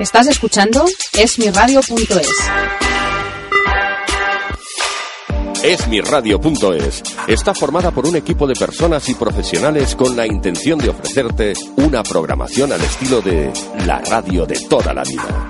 Estás escuchando esmiradio.es. Esmiradio.es está formada por un equipo de personas y profesionales con la intención de ofrecerte una programación al estilo de la radio de toda la vida.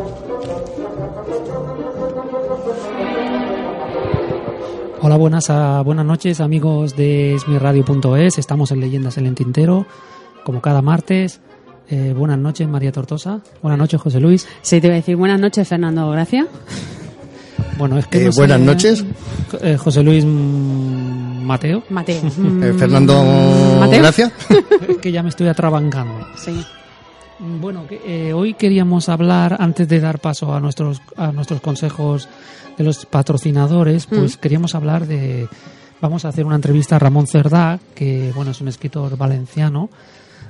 Hola, buenas, ah, buenas noches amigos de esmirradio.es. Estamos en Leyendas en el Tintero, como cada martes. Eh, buenas noches, María Tortosa. Buenas noches, José Luis. Sí, te voy a decir buenas noches, Fernando Gracia. Bueno, es que Eh, no sé- buenas noches. Eh, José Luis mm, Mateo. Mateo. Eh, Fernando Mateo. Gracia. Es que ya me estoy atrabancando. Sí. Bueno, eh, hoy queríamos hablar, antes de dar paso a nuestros, a nuestros consejos de los patrocinadores, pues queríamos hablar de. Vamos a hacer una entrevista a Ramón Cerdá, que bueno, es un escritor valenciano,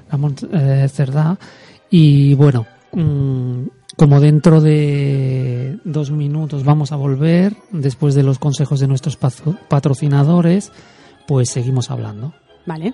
Ramón eh, Cerdá, y bueno, mm, como dentro de dos minutos vamos a volver, después de los consejos de nuestros patro- patrocinadores, pues seguimos hablando. Vale.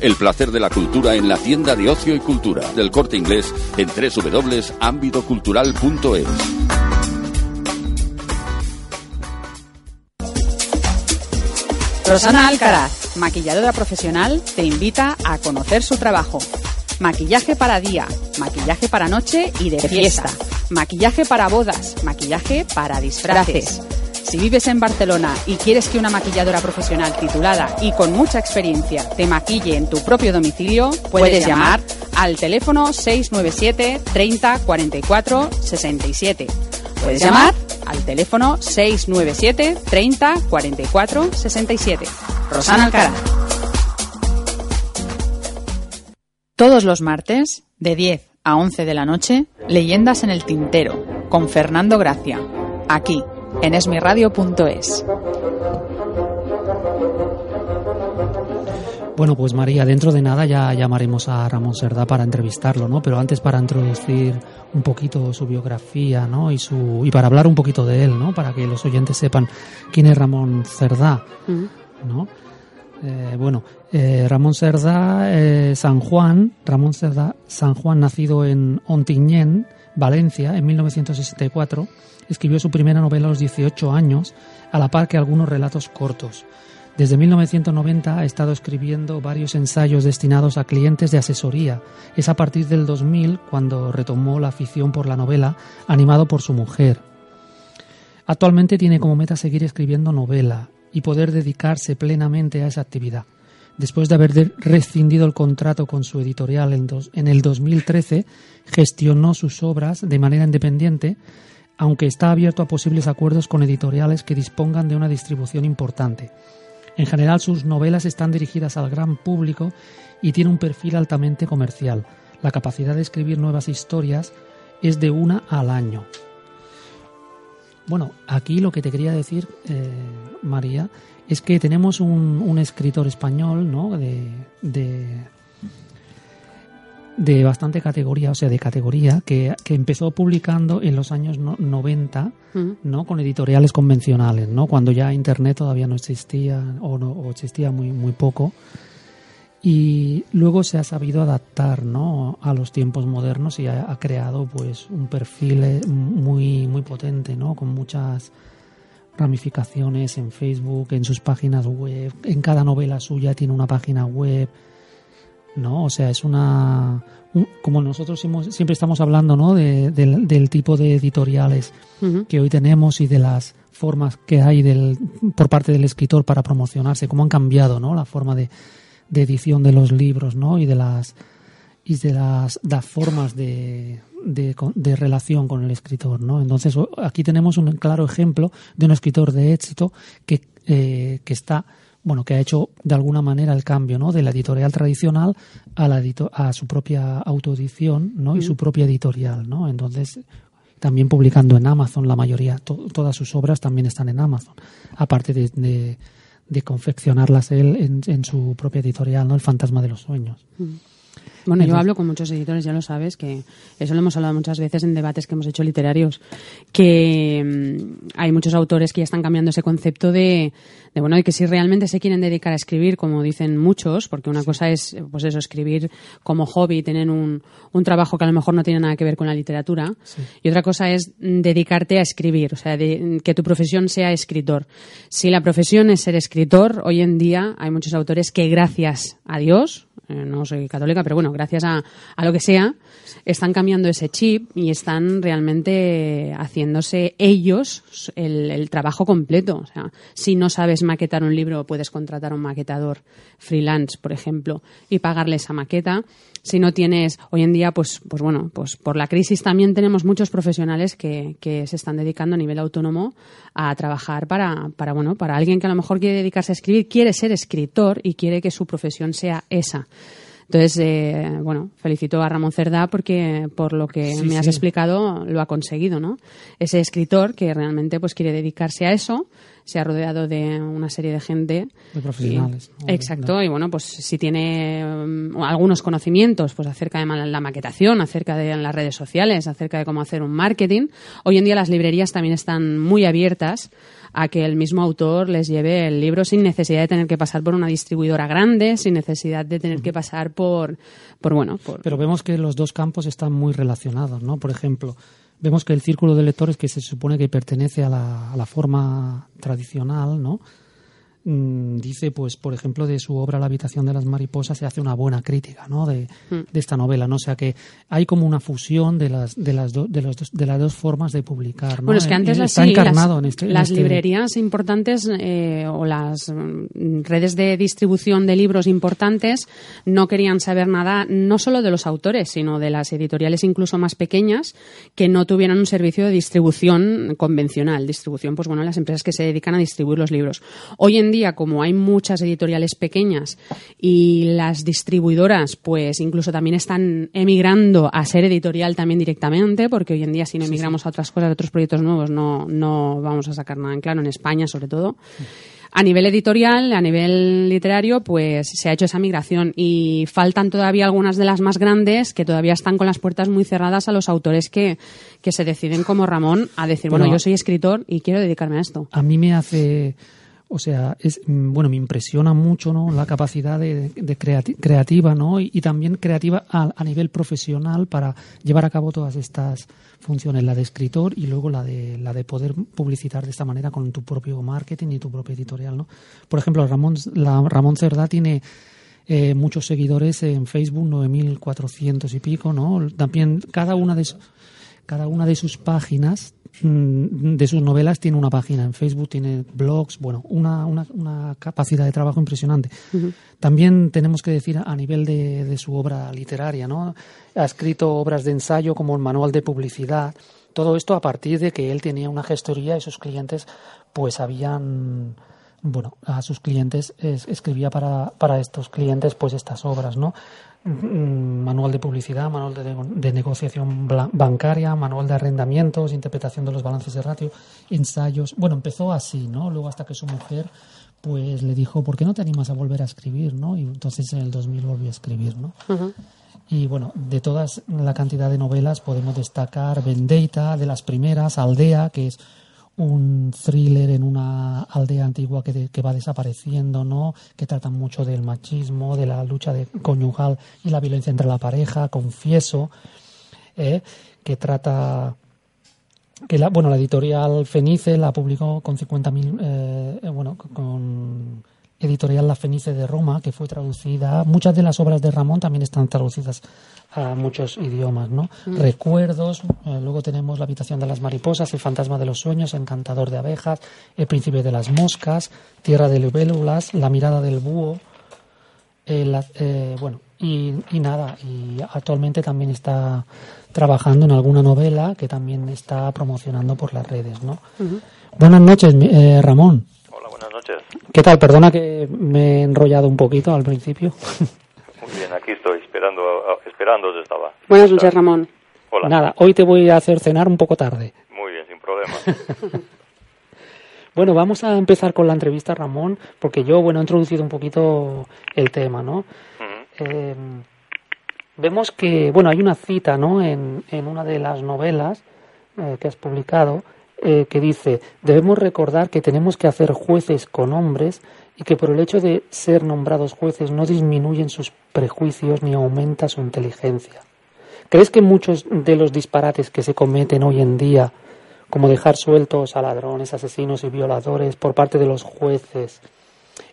El placer de la cultura en la tienda de ocio y cultura del corte inglés en www.ámbitocultural.es. Rosana Alcaraz, maquilladora profesional, te invita a conocer su trabajo. Maquillaje para día, maquillaje para noche y de fiesta, maquillaje para bodas, maquillaje para disfraces. Si vives en Barcelona y quieres que una maquilladora profesional titulada y con mucha experiencia te maquille en tu propio domicilio, puedes llamar al teléfono 697 30 44 67. Puedes llamar al teléfono 697 30 44 67. Rosana Alcaraz. Todos los martes, de 10 a 11 de la noche, Leyendas en el Tintero, con Fernando Gracia, aquí, en esmiradio.es. Bueno, pues María, dentro de nada ya llamaremos a Ramón Cerdá para entrevistarlo, ¿no? Pero antes para introducir un poquito su biografía, ¿no? Y su y para hablar un poquito de él, ¿no? Para que los oyentes sepan quién es Ramón Cerdá, ¿no? Eh, bueno, eh, Ramón Cerdá eh, San Juan, Ramón Cerdá San Juan, nacido en Ontinyent, Valencia, en 1964, escribió su primera novela a los 18 años, a la par que algunos relatos cortos. Desde 1990 ha estado escribiendo varios ensayos destinados a clientes de asesoría. Es a partir del 2000 cuando retomó la afición por la novela, animado por su mujer. Actualmente tiene como meta seguir escribiendo novela y poder dedicarse plenamente a esa actividad. Después de haber rescindido el contrato con su editorial en el 2013, gestionó sus obras de manera independiente, aunque está abierto a posibles acuerdos con editoriales que dispongan de una distribución importante. En general, sus novelas están dirigidas al gran público y tiene un perfil altamente comercial. La capacidad de escribir nuevas historias es de una al año. Bueno, aquí lo que te quería decir, eh, María, es que tenemos un, un escritor español, ¿no? De, de, de bastante categoría, o sea, de categoría, que, que empezó publicando en los años no- 90, ¿no? Con editoriales convencionales, ¿no? Cuando ya Internet todavía no existía o, no, o existía muy, muy poco. Y luego se ha sabido adaptar ¿no? a los tiempos modernos y ha, ha creado pues un perfil eh, muy, muy potente, ¿no? con muchas ramificaciones en Facebook, en sus páginas web, en cada novela suya tiene una página web, ¿no? O sea, es una... como nosotros siempre estamos hablando, ¿no? del, tipo de editoriales que hoy tenemos y de las formas que hay del, por parte del escritor para promocionarse, cómo han cambiado, ¿no? La forma de, de edición de los libros, ¿no? Y de las y de las, las formas de, de, relación con el escritor, ¿no? Entonces aquí tenemos un claro ejemplo de un escritor de éxito que, eh, que está bueno, que ha hecho de alguna manera el cambio, ¿no? De la editorial tradicional a la a su propia autoedición, ¿no? Y su propia editorial, ¿no? Entonces, también publicando en Amazon, la mayoría, todas sus obras también están en Amazon, aparte de, de, confeccionarlas él en, en, su propia editorial, ¿no? El fantasma de los sueños. Bueno, yo hablo con muchos editores, ya lo sabes, que eso lo hemos hablado muchas veces en debates que hemos hecho literarios, que mm, hay muchos autores que ya están cambiando ese concepto de, de, bueno, de que si realmente se quieren dedicar a escribir, como dicen muchos, porque una cosa es, pues eso, escribir como hobby, tener un, un trabajo que a lo mejor no tiene nada que ver con la literatura, y otra cosa es dedicarte a escribir, o sea, que tu profesión sea escritor. Si la profesión es ser escritor, hoy en día hay muchos autores que gracias a Dios, eh, no soy católica, pero bueno, gracias a, a, lo que sea, están cambiando ese chip y están realmente haciéndose ellos el, el, trabajo completo. O sea, si no sabes maquetar un libro, puedes contratar a un maquetador freelance, por ejemplo, y pagarle esa maqueta si no tienes hoy en día pues pues bueno pues por la crisis también tenemos muchos profesionales que, que se están dedicando a nivel autónomo a trabajar para para bueno para alguien que a lo mejor quiere dedicarse a escribir quiere ser escritor y quiere que su profesión sea esa entonces, eh, bueno, felicito a Ramón Cerdá porque por lo que me has explicado lo ha conseguido, ¿no? Ese escritor que realmente pues quiere dedicarse a eso, se ha rodeado de una serie de gente. De profesionales. exacto, y bueno, pues si tiene um, algunos conocimientos pues acerca de la maquetación, acerca de las redes sociales, acerca de cómo hacer un marketing, hoy en día las librerías también están muy abiertas a que el mismo autor les lleve el libro sin necesidad de tener que pasar por una distribuidora grande, sin necesidad de tener que pasar por, por bueno, por... Pero vemos que los dos campos están muy relacionados, ¿no? Por ejemplo, vemos que el círculo de lectores que se supone que pertenece a la, a la forma tradicional, ¿no? Mm, dice, pues, por ejemplo, de su obra La habitación de las mariposas se hace una buena crítica, ¿no? De, mm. de esta novela, ¿no? O sea que hay como una fusión de las de las, de, los, de las dos formas de publicar, ¿no? Bueno, es que antes Está encarnado las, en este, las este librerías importantes eh, o las mm, redes de distribución de libros importantes no querían saber nada, no solo de los autores, sino de las editoriales incluso más pequeñas que no tuvieran un servicio de distribución convencional. Distribución, pues bueno, las empresas que se dedican a distribuir los libros. Hoy en día, como hay muchas editoriales pequeñas y las distribuidoras, pues incluso también están emigrando a ser editorial también directamente, porque hoy en día si no emigramos a otras cosas, a otros proyectos nuevos, no, no vamos a sacar nada en claro, en España sobre todo. A nivel editorial, a nivel literario, pues se ha hecho esa migración y faltan todavía algunas de las más grandes que todavía están con las puertas muy cerradas a los autores que, que se deciden como Ramón a decir, bueno, yo soy escritor y quiero dedicarme a esto. A mí me hace o sea, es, mm, bueno, me impresiona mucho ¿no? la capacidad de, creativa ¿no? Y, también creativa a, nivel profesional para llevar a cabo todas estas funciones, la de escritor y luego la de, la de poder publicitar de esta manera con tu propio marketing y tu propio editorial. ¿no? Por ejemplo, Ramón, la, Ramón Cerdá tiene eh, muchos seguidores en Facebook, 9.400 y pico. ¿no? También cada una de, cada una de sus páginas de sus novelas tiene una página en Facebook, tiene blogs, bueno, una, una, capacidad de trabajo impresionante. También tenemos que decir a nivel de, de, su obra literaria, ¿no? Ha escrito obras de ensayo como el manual de publicidad, todo esto a partir de que él tenía una gestoría y sus clientes pues habían bueno, a sus clientes escribía para, para estos clientes pues estas obras, ¿no? Manual de publicidad, manual de, negociación bancaria, manual de arrendamientos, interpretación de los balances de ratio, ensayos. Bueno, empezó así, ¿no? Luego hasta que su mujer pues le dijo, ¿por qué no te animas a volver a escribir, no? Y entonces en el 2000 volvió a escribir, ¿no? Y bueno, de todas la cantidad de novelas podemos destacar Vendetta, de las primeras, Aldea, que es un thriller en una aldea antigua que, que, va desapareciendo, ¿no? Que trata mucho del machismo, de la lucha de conyugal y la violencia entre la pareja, Confieso, ¿eh? que trata que la, bueno, la editorial Fenice la publicó con 50.000, eh, bueno, con editorial La Fenice de Roma, que fue traducida. Muchas de las obras de Ramón también están traducidas a muchos idiomas, ¿no? Mm. Recuerdos, eh, luego tenemos La habitación de las mariposas, El fantasma de los sueños, Encantador de abejas, El príncipe de las moscas, Tierra de libélulas, La mirada del búho, eh, bueno, y, nada, y actualmente también está trabajando en alguna novela que también está promocionando por las redes, ¿no? Buenas noches, eh, Ramón. Hola, buenas noches. ¿Qué tal? Perdona que me he enrollado un poquito al principio. Muy bien, aquí esperando estaba. Buenas noches, Ramón. Hola. Nada, hoy te voy a hacer cenar un poco tarde. Muy bien, sin problema. bueno, vamos a empezar con la entrevista, Ramón, porque yo, bueno, he introducido un poquito el tema, ¿no? Eh, vemos que, bueno, hay una cita, ¿no? En, en una de las novelas eh, que has publicado eh, que dice, debemos recordar que tenemos que hacer jueces con hombres y que por el hecho de ser nombrados jueces no disminuyen sus prejuicios ni aumenta su inteligencia. ¿Crees que muchos de los disparates que se cometen hoy en día, como dejar sueltos a ladrones, asesinos y violadores por parte de los jueces,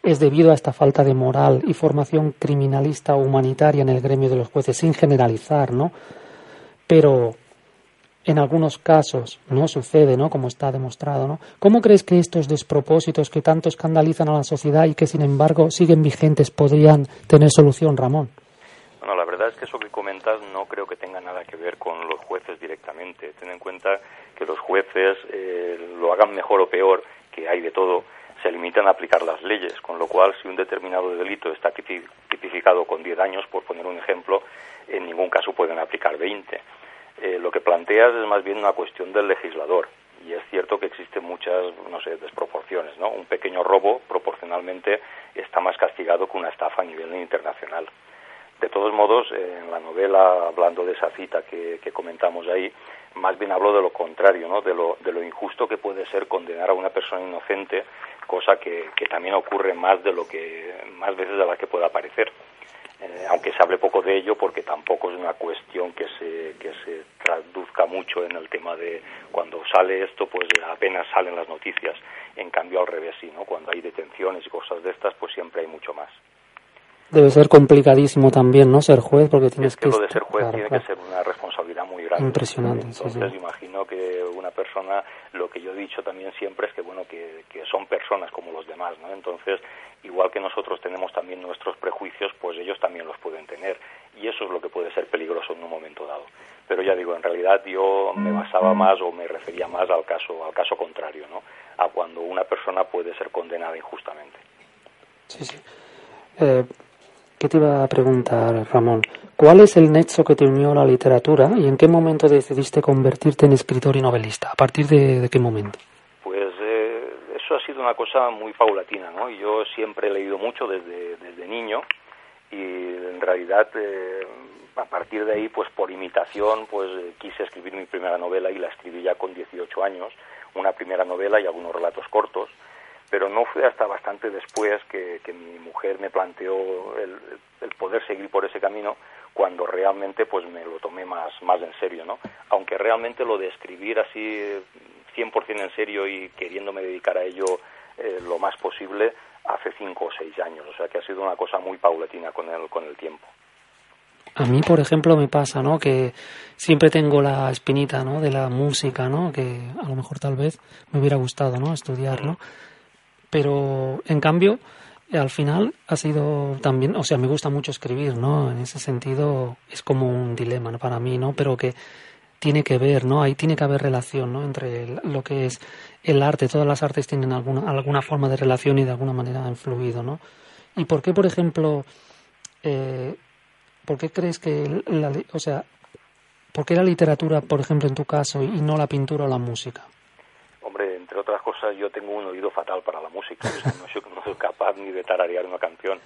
es debido a esta falta de moral y formación criminalista o humanitaria en el gremio de los jueces, sin generalizar, ¿no? Pero en algunos casos no sucede, ¿no? Como está demostrado, ¿no? ¿Cómo crees que estos despropósitos que tanto escandalizan a la sociedad y que sin embargo siguen vigentes podrían tener solución, Ramón? Bueno, la verdad es que eso que comentas no creo que tenga nada que ver con los jueces directamente. Ten en cuenta que los jueces eh, lo hagan mejor o peor, que hay de todo, se limitan a aplicar las leyes, con lo cual si un determinado delito está tipificado con 10 años, por poner un ejemplo, en ningún caso pueden aplicar 20. Eh, lo que planteas es más bien una cuestión del legislador y es cierto que existen muchas, no sé, desproporciones, ¿no? Un pequeño robo proporcionalmente está más castigado que una estafa a nivel internacional. De todos modos, en la novela, hablando de esa cita que, comentamos ahí, más bien hablo de lo contrario, ¿no? de, lo, de lo injusto que puede ser condenar a una persona inocente, cosa que, que también ocurre más de lo que más veces de la que pueda parecer. Eh, aunque se hable poco de ello porque tampoco es una cuestión que se, que se traduzca mucho en el tema de cuando sale esto pues apenas salen las noticias en cambio al revés sí no cuando hay detenciones y cosas de estas pues siempre hay mucho más Debe ser complicadísimo también, ¿no? Ser juez, porque tienes es que, lo de ser juez tiene que ser una responsabilidad muy grande. Impresionante. Entonces imagino que persona, lo que yo he dicho también siempre es que bueno que, son personas como los demás, ¿no? Entonces igual que nosotros tenemos también nuestros prejuicios, pues ellos también los pueden tener y eso es lo que puede ser peligroso en un momento dado. Pero ya digo, en realidad yo me basaba más o me refería más al caso al caso contrario, ¿no? A cuando una persona puede ser condenada injustamente. Sí, sí. Eh, ¿Qué te iba a preguntar, Ramón? ¿Cuál es el nexo que te unió a la literatura y en qué momento decidiste convertirte en escritor y novelista? ¿A partir de, qué momento? Pues eh, eso ha sido una cosa muy paulatina, ¿no? Yo siempre he leído mucho desde, desde niño y en realidad eh, a partir de ahí, pues por imitación, pues quise escribir mi primera novela y la escribí ya con 18 años, una primera novela y algunos relatos cortos pero no fue hasta bastante después que, mi mujer me planteó el, poder seguir por ese camino cuando realmente pues me lo tomé más, más en serio, ¿no? Aunque realmente lo de escribir así 100% en serio y queriéndome dedicar a ello eh, lo más posible hace cinco o seis años, o sea que ha sido una cosa muy paulatina con el, con el tiempo. A mí, por ejemplo, me pasa, ¿no? Que siempre tengo la espinita, ¿no? De la música, ¿no? Que a lo mejor tal vez me hubiera gustado, ¿no? Estudiar, ¿no? Pero en cambio al final ha sido también, o sea, me gusta mucho escribir, ¿no? En ese sentido es como un dilema para mí, ¿no? Pero que tiene que ver, ¿no? Ahí tiene que haber relación, ¿no? Entre lo que es el arte, todas las artes tienen alguna, alguna forma de relación y de alguna manera han influido, ¿no? ¿Y por qué, por ejemplo, eh, por qué crees que, la, o sea, por qué la literatura, por ejemplo, en tu caso, y no la pintura o la música? Yo tengo un oído fatal para la música, no, soy, capaz ni de tararear una canción,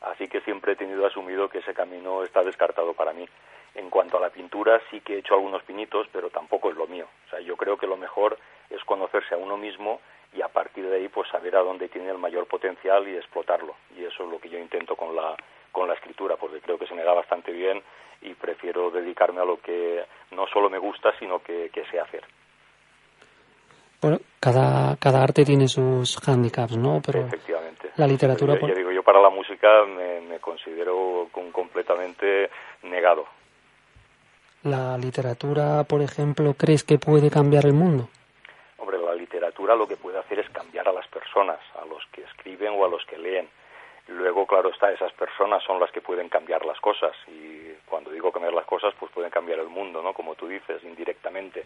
así que siempre he tenido asumido que ese camino está descartado para mí. En cuanto a la pintura, sí que he hecho algunos pinitos, pero tampoco es lo mío. O sea, yo creo que lo mejor es conocerse a uno mismo y a partir de ahí, pues saber a dónde tiene el mayor potencial y explotarlo. Y eso es lo que yo intento con la, con la escritura, porque creo que se me da bastante bien y prefiero dedicarme a lo que no solo me gusta, sino que, que sé hacer. Bueno, cada, cada arte tiene sus handicaps, ¿no? Pero, Efectivamente. la literatura... Yo, digo, yo para la música me, me considero completamente negado. ¿La literatura, por ejemplo, crees que puede cambiar el mundo? Hombre, la literatura lo que puede hacer es cambiar a las personas, a los que escriben o a los que leen. Luego, claro está, esas personas son las que pueden cambiar las cosas y cuando digo cambiar las cosas, pues pueden cambiar el mundo, ¿no? Como tú dices, indirectamente.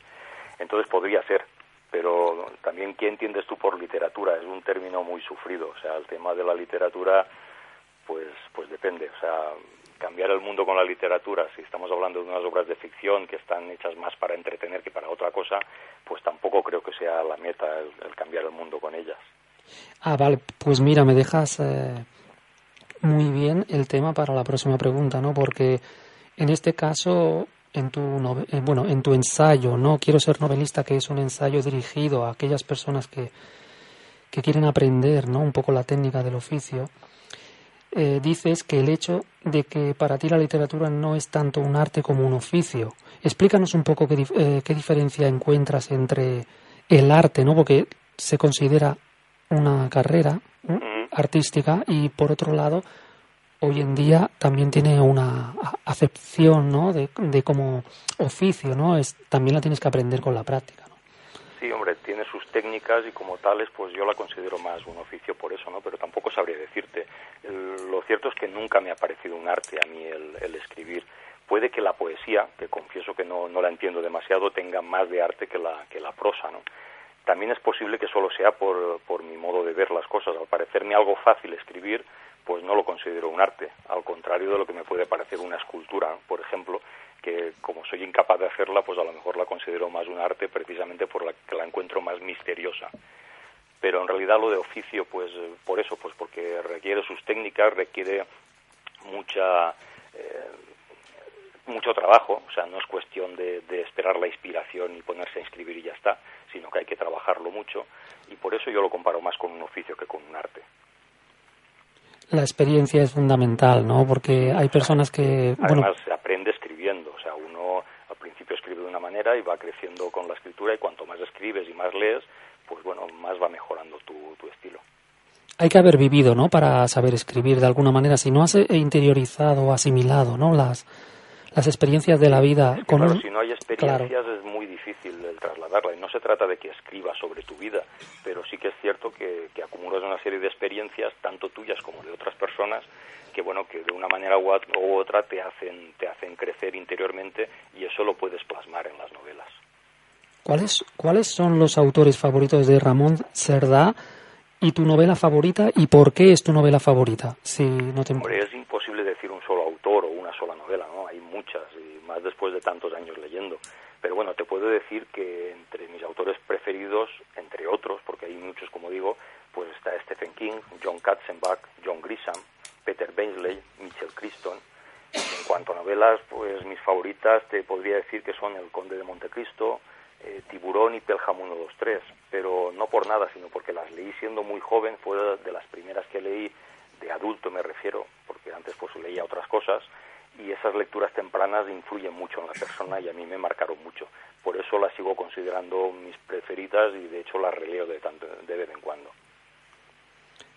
Entonces podría ser, pero también ¿qué entiendes tú por literatura? Es un término muy sufrido, o sea, el tema de la literatura, pues, pues depende, o sea, cambiar el mundo con la literatura, si estamos hablando de unas obras de ficción que están hechas más para entretener que para otra cosa, pues tampoco creo que sea la meta el, cambiar el mundo con ellas. Ah, vale, pues mira, me dejas eh, muy bien el tema para la próxima pregunta, ¿no? Porque en este caso, en tu, eh, bueno, en tu ensayo, ¿no? Quiero ser novelista, que es un ensayo dirigido a aquellas personas que, que quieren aprender, ¿no? Un poco la técnica del oficio. Eh, dices que el hecho de que para ti la literatura no es tanto un arte como un oficio. Explícanos un poco qué, eh, qué diferencia encuentras entre el arte, ¿no? Porque se considera una carrera artística y por otro lado hoy en día también tiene una acepción ¿no? de, de como oficio, ¿no? Es, también la tienes que aprender con la práctica. ¿no? Sí, hombre, tiene sus técnicas y como tales, pues yo la considero más un oficio por eso, ¿no? Pero tampoco sabría decirte. lo cierto es que nunca me ha parecido un arte a mí el, el escribir. Puede que la poesía, que confieso que no, no la entiendo demasiado, tenga más de arte que la, que la prosa, ¿no? También es posible que solo sea por, por mi modo de ver las cosas. Al parecerme algo fácil escribir, pues no lo considero un arte, al contrario de lo que me puede parecer una escultura, por ejemplo, que como soy incapaz de hacerla, pues a lo mejor la considero más un arte precisamente por la que la encuentro más misteriosa. Pero en realidad lo de oficio, pues por eso, pues porque requiere sus técnicas, requiere mucha eh, mucho trabajo, o sea, no es cuestión de, de, esperar la inspiración y ponerse a escribir y ya está, sino que hay que trabajarlo mucho. Y por eso yo lo comparo más con un oficio que con un arte la experiencia es fundamental, ¿no? Porque hay personas que... Además, se aprende escribiendo, o sea, uno al principio escribe de una manera y va creciendo con la escritura y cuanto más escribes y más lees, pues bueno, más va mejorando tu, tu estilo. Hay que haber vivido, ¿no? Para saber escribir de alguna manera. Si no has interiorizado o asimilado, ¿no? Las, las experiencias de la vida. con claro, si no hay experiencias es muy difícil el trasladarla. Y no se trata de que escribas sobre tu vida, pero sí que es cierto que, que acumulas una serie de experiencias, tanto tuyas como de otras personas, que bueno, que de una manera u otra te hacen, te hacen crecer interiormente y eso lo puedes plasmar en las novelas. ¿Cuáles, ¿Cuáles son los autores favoritos de Ramón Cerdá y tu novela favorita y por qué es tu novela favorita? Si no te Hombre, es imposible decir un solo autor o una sola novela, ¿no? Hay muchas y más después de tantos años leyendo. Pero bueno, te puedo decir que entre mis autores preferidos, entre otros, porque hay muchos, como digo, pues está Stephen King, John Katzenbach, John Grisham, Peter Beasley, Mitchell Crichton. En cuanto a novelas, pues mis favoritas te podría decir que son El Conde de Montecristo, eh, Tiburón y Pelham 123, pero no por nada, sino porque las leí siendo muy joven, fue de las primeras que leí de adulto me refiero, porque antes pues leía otras cosas, y esas lecturas tempranas influyen mucho en la persona y a mí me marcaron mucho. Por eso las sigo considerando mis preferidas y de hecho las releo de, tanto, de vez en cuando.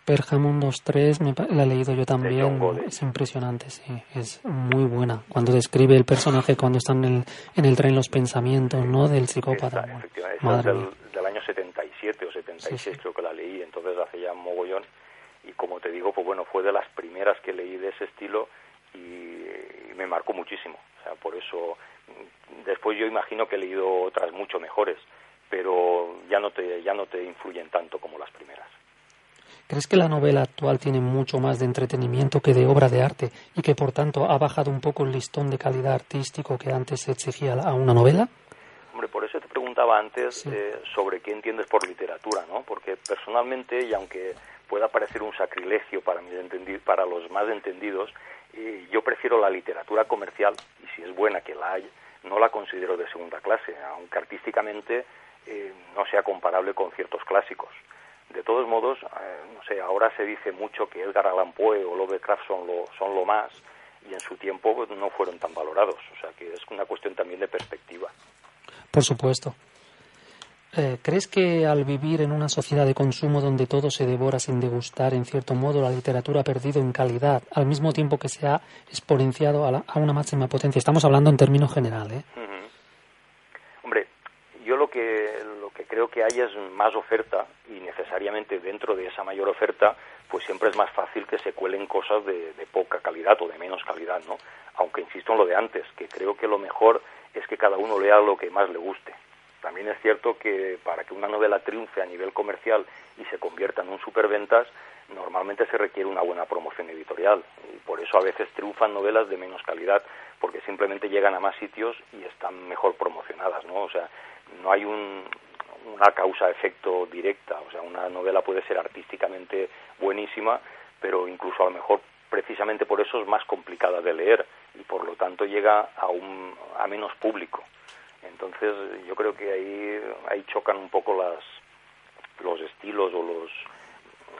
Pergamon 2.3 me, la he leído yo también, es impresionante, sí, es muy buena. Cuando describe el personaje cuando están en el, en el tren los pensamientos, ¿no? Del psicópata. efectivamente, es del, del, año 77 o 76 sí, sí. creo que la leí, entonces hace ya mogollón. Y como te digo, pues bueno, fue de las primeras que leí de ese estilo y me marcó muchísimo. O sea, por eso después yo imagino que he leído otras mucho mejores, pero ya no te ya no te influyen tanto como las primeras. ¿Crees que la novela actual tiene mucho más de entretenimiento que de obra de arte y que por tanto ha bajado un poco el listón de calidad artístico que antes se exigía a una novela? Hombre, por eso te preguntaba antes sí. eh, sobre qué entiendes por literatura, ¿no? Porque personalmente, y aunque pueda parecer un sacrilegio para, para los más entendidos, yo prefiero la literatura comercial, y si es buena que la hay, no la considero de segunda clase, aunque artísticamente eh, no sea comparable con ciertos clásicos. De todos modos, eh, no sé, ahora se dice mucho que Edgar Allan Poe o Lovecraft son lo, son lo más, y en su tiempo no fueron tan valorados, o sea que es una cuestión también de perspectiva. Por supuesto. Eh, ¿Crees que al vivir en una sociedad de consumo donde todo se devora sin degustar, en cierto modo, la literatura ha perdido en calidad, al mismo tiempo que se ha exponenciado a, una máxima potencia? Estamos hablando en términos generales. ¿eh? Hombre, yo lo que, lo que creo que hay es más oferta y necesariamente dentro de esa mayor oferta, pues siempre es más fácil que se cuelen cosas de poca calidad o de menos calidad, ¿no? Aunque insisto en lo de antes, que creo que lo mejor es que cada uno lea lo que más le guste también es cierto que para que una novela triunfe a nivel comercial y se convierta en un superventas, normalmente se requiere una buena promoción editorial. Y por eso a veces triunfan novelas de menos calidad, porque simplemente llegan a más sitios y están mejor promocionadas, ¿no? O sea, no hay un, una causa-efecto directa. O sea, una novela puede ser artísticamente buenísima, pero incluso a lo mejor precisamente por eso es más complicada de leer y por lo tanto llega a, un, a menos público. Entonces yo creo que ahí, ahí chocan un poco las, los estilos o los,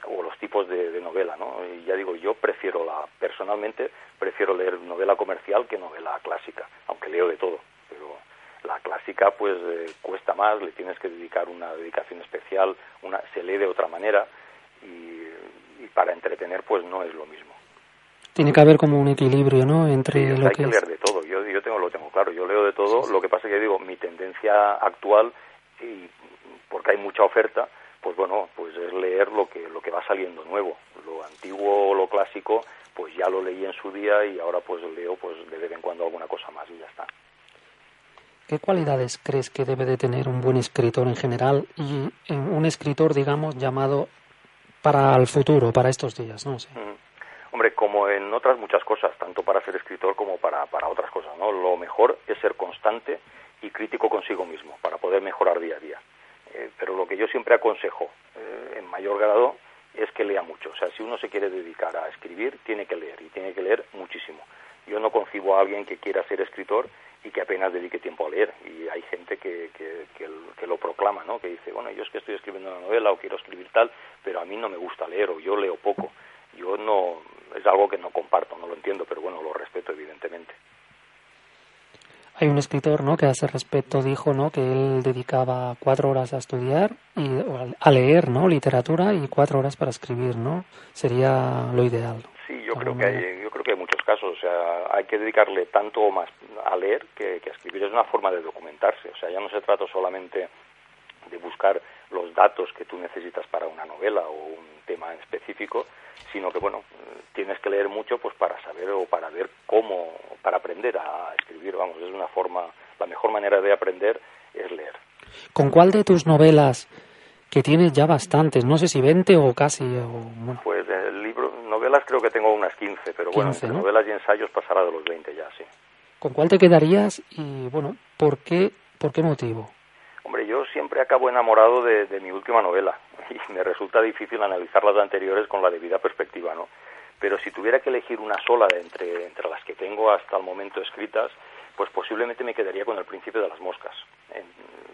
o los tipos de, novela, ¿no? Y ya digo, yo prefiero la, personalmente, prefiero leer novela comercial que novela clásica, aunque leo de todo, pero la clásica pues eh, cuesta más, le tienes que dedicar una dedicación especial, una, se lee de otra manera y, y para entretener pues no es lo mismo. Tiene que haber como un equilibrio, ¿no? Entre lo hay que, leer de todo. Yo, yo tengo lo tengo claro. Yo leo de todo. Lo que pasa es que digo mi tendencia actual y porque hay mucha oferta, pues bueno, pues es leer lo que lo que va saliendo nuevo. Lo antiguo o lo clásico, pues ya lo leí en su día y ahora pues leo pues de vez en cuando alguna cosa más y ya está. ¿Qué cualidades crees que debe de tener un buen escritor en general y un escritor, digamos, llamado para el futuro, para estos días? No sé. Hombre, como en otras muchas cosas, tanto para ser escritor como para, para otras cosas, ¿no? Lo mejor es ser constante y crítico consigo mismo para poder mejorar día a día. Eh, pero lo que yo siempre aconsejo, eh, en mayor grado, es que lea mucho. O sea, si uno se quiere dedicar a escribir, tiene que leer y tiene que leer muchísimo. Yo no concibo a alguien que quiera ser escritor y que apenas dedique tiempo a leer. Y hay gente que, que, que, lo proclama, ¿no? Que dice, bueno, yo es que estoy escribiendo una novela o quiero escribir tal, pero a mí no me gusta leer o yo leo poco. Yo no, es algo que no comparto, no lo entiendo, pero bueno, lo respeto evidentemente. Hay un escritor, ¿no? Que a ese respecto dijo, ¿no? Que él dedicaba cuatro horas a estudiar y a leer, ¿no? Literatura y cuatro horas para escribir, ¿no? Sería lo ideal. Sí, yo creo que hay, yo creo que hay muchos casos. O sea, hay que dedicarle tanto o más a leer que, que a escribir. Es una forma de documentarse. O sea, ya no se trata solamente de buscar los datos que tú necesitas para una novela o un tema específico, sino que bueno, tienes que leer mucho pues para saber o para ver cómo, para aprender a escribir, vamos, es una forma, la mejor manera de aprender es leer. ¿Con cuál de tus novelas, que tienes ya bastantes, no sé si 20 o casi? O, Pues el libro, novelas creo que tengo unas 15, pero bueno, novelas y ensayos pasará de los 20 ya, sí. ¿Con cuál te quedarías y bueno, por qué, por qué motivo? Hombre, yo siempre acabo enamorado de, de mi última novela y me resulta difícil analizar las anteriores con la debida perspectiva, ¿no? Pero si tuviera que elegir una sola de entre, entre las que tengo hasta el momento escritas, pues posiblemente me quedaría con El Príncipe de las Moscas.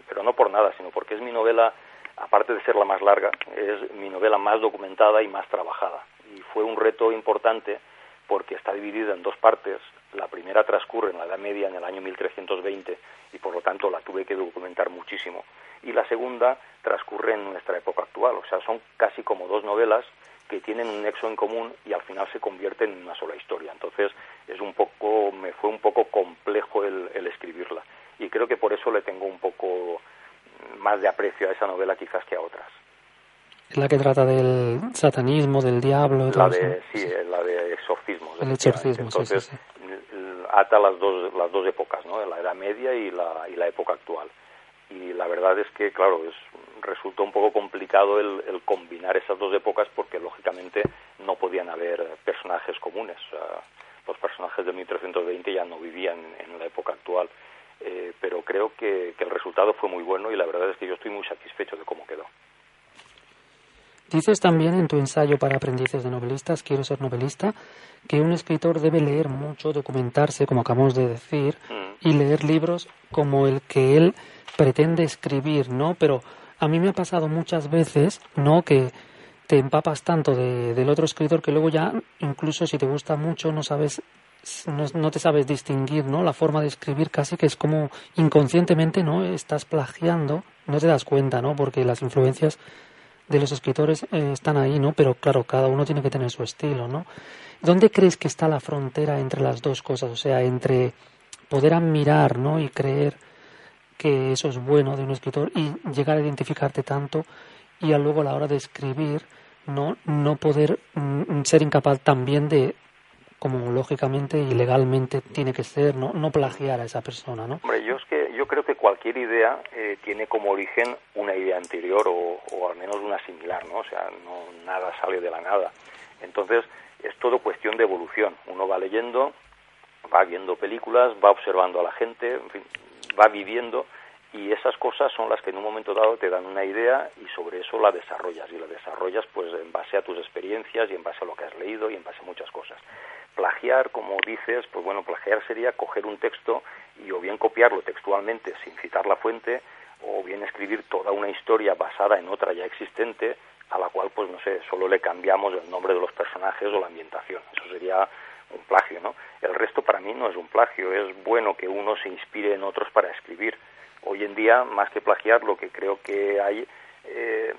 pero no por nada, sino porque es mi novela, aparte de ser la más larga, es mi novela más documentada y más trabajada. Y fue un reto importante porque está dividida en dos partes. La primera transcurre en la Edad Media, en el año 1320, y por lo tanto la tuve que documentar muchísimo. Y la segunda transcurre en nuestra época actual, o sea, son casi como dos novelas que tienen un nexo en común y al final se convierten en una sola historia. Entonces, es un poco, me fue un poco complejo el, el escribirla. Y creo que por eso le tengo un poco más de aprecio a esa novela quizás que a otras. Es la que trata del satanismo, del diablo. Y la de, sí, la de exorcismo. El exorcismo, Entonces, sí, ata las dos, las dos épocas, ¿no? la Edad Media y la, y la época actual. Y la verdad es que, claro, es, resultó un poco complicado el, el combinar esas dos épocas porque, lógicamente, no podían haber personajes comunes. los personajes de 1320 ya no vivían en la época actual. Eh, pero creo que, que el resultado fue muy bueno y la verdad es que yo estoy muy satisfecho de cómo quedó. Dices también en tu ensayo para aprendices de novelistas, quiero ser novelista, que un escritor debe leer mucho, documentarse, como acabamos de decir, mm. y leer libros como el que él pretende escribir, ¿no? Pero a mí me ha pasado muchas veces, ¿no? Que te empapas tanto de, del otro escritor que luego ya, incluso si te gusta mucho, no sabes no, te sabes distinguir, ¿no? La forma de escribir casi que es como inconscientemente, ¿no? Estás plagiando, no te das cuenta, ¿no? Porque las influencias de los escritores eh, están ahí, ¿no? Pero claro, cada uno tiene que tener su estilo, ¿no? ¿Dónde crees que está la frontera entre las dos cosas? O sea, entre poder admirar, ¿no? Y creer que eso es bueno de un escritor y llegar a identificarte tanto y a luego a la hora de escribir no no poder mm, ser incapaz también de como lógicamente y legalmente tiene que ser, no, no plagiar a esa persona, ¿no? Hombre, yo es que yo creo que cualquier idea eh, tiene como origen una idea anterior o, al menos una similar, ¿no? O sea, no nada sale de la nada. Entonces es todo cuestión de evolución. Uno va leyendo, va viendo películas, va observando a la gente, en fin, va viviendo y esas cosas son las que en un momento dado te dan una idea y sobre eso la desarrollas y la desarrollas pues en base a tus experiencias y en base a lo que has leído y en base a muchas cosas plagiar, como dices, pues bueno, plagiar sería coger un texto y o bien copiarlo textualmente sin citar la fuente, o bien escribir toda una historia basada en otra ya existente, a la cual, pues no sé, solo le cambiamos el nombre de los personajes o la ambientación. Eso sería un plagio, ¿no? El resto para mí no es un plagio, es bueno que uno se inspire en otros para escribir. Hoy en día, más que plagiar, lo que creo que hay, eh,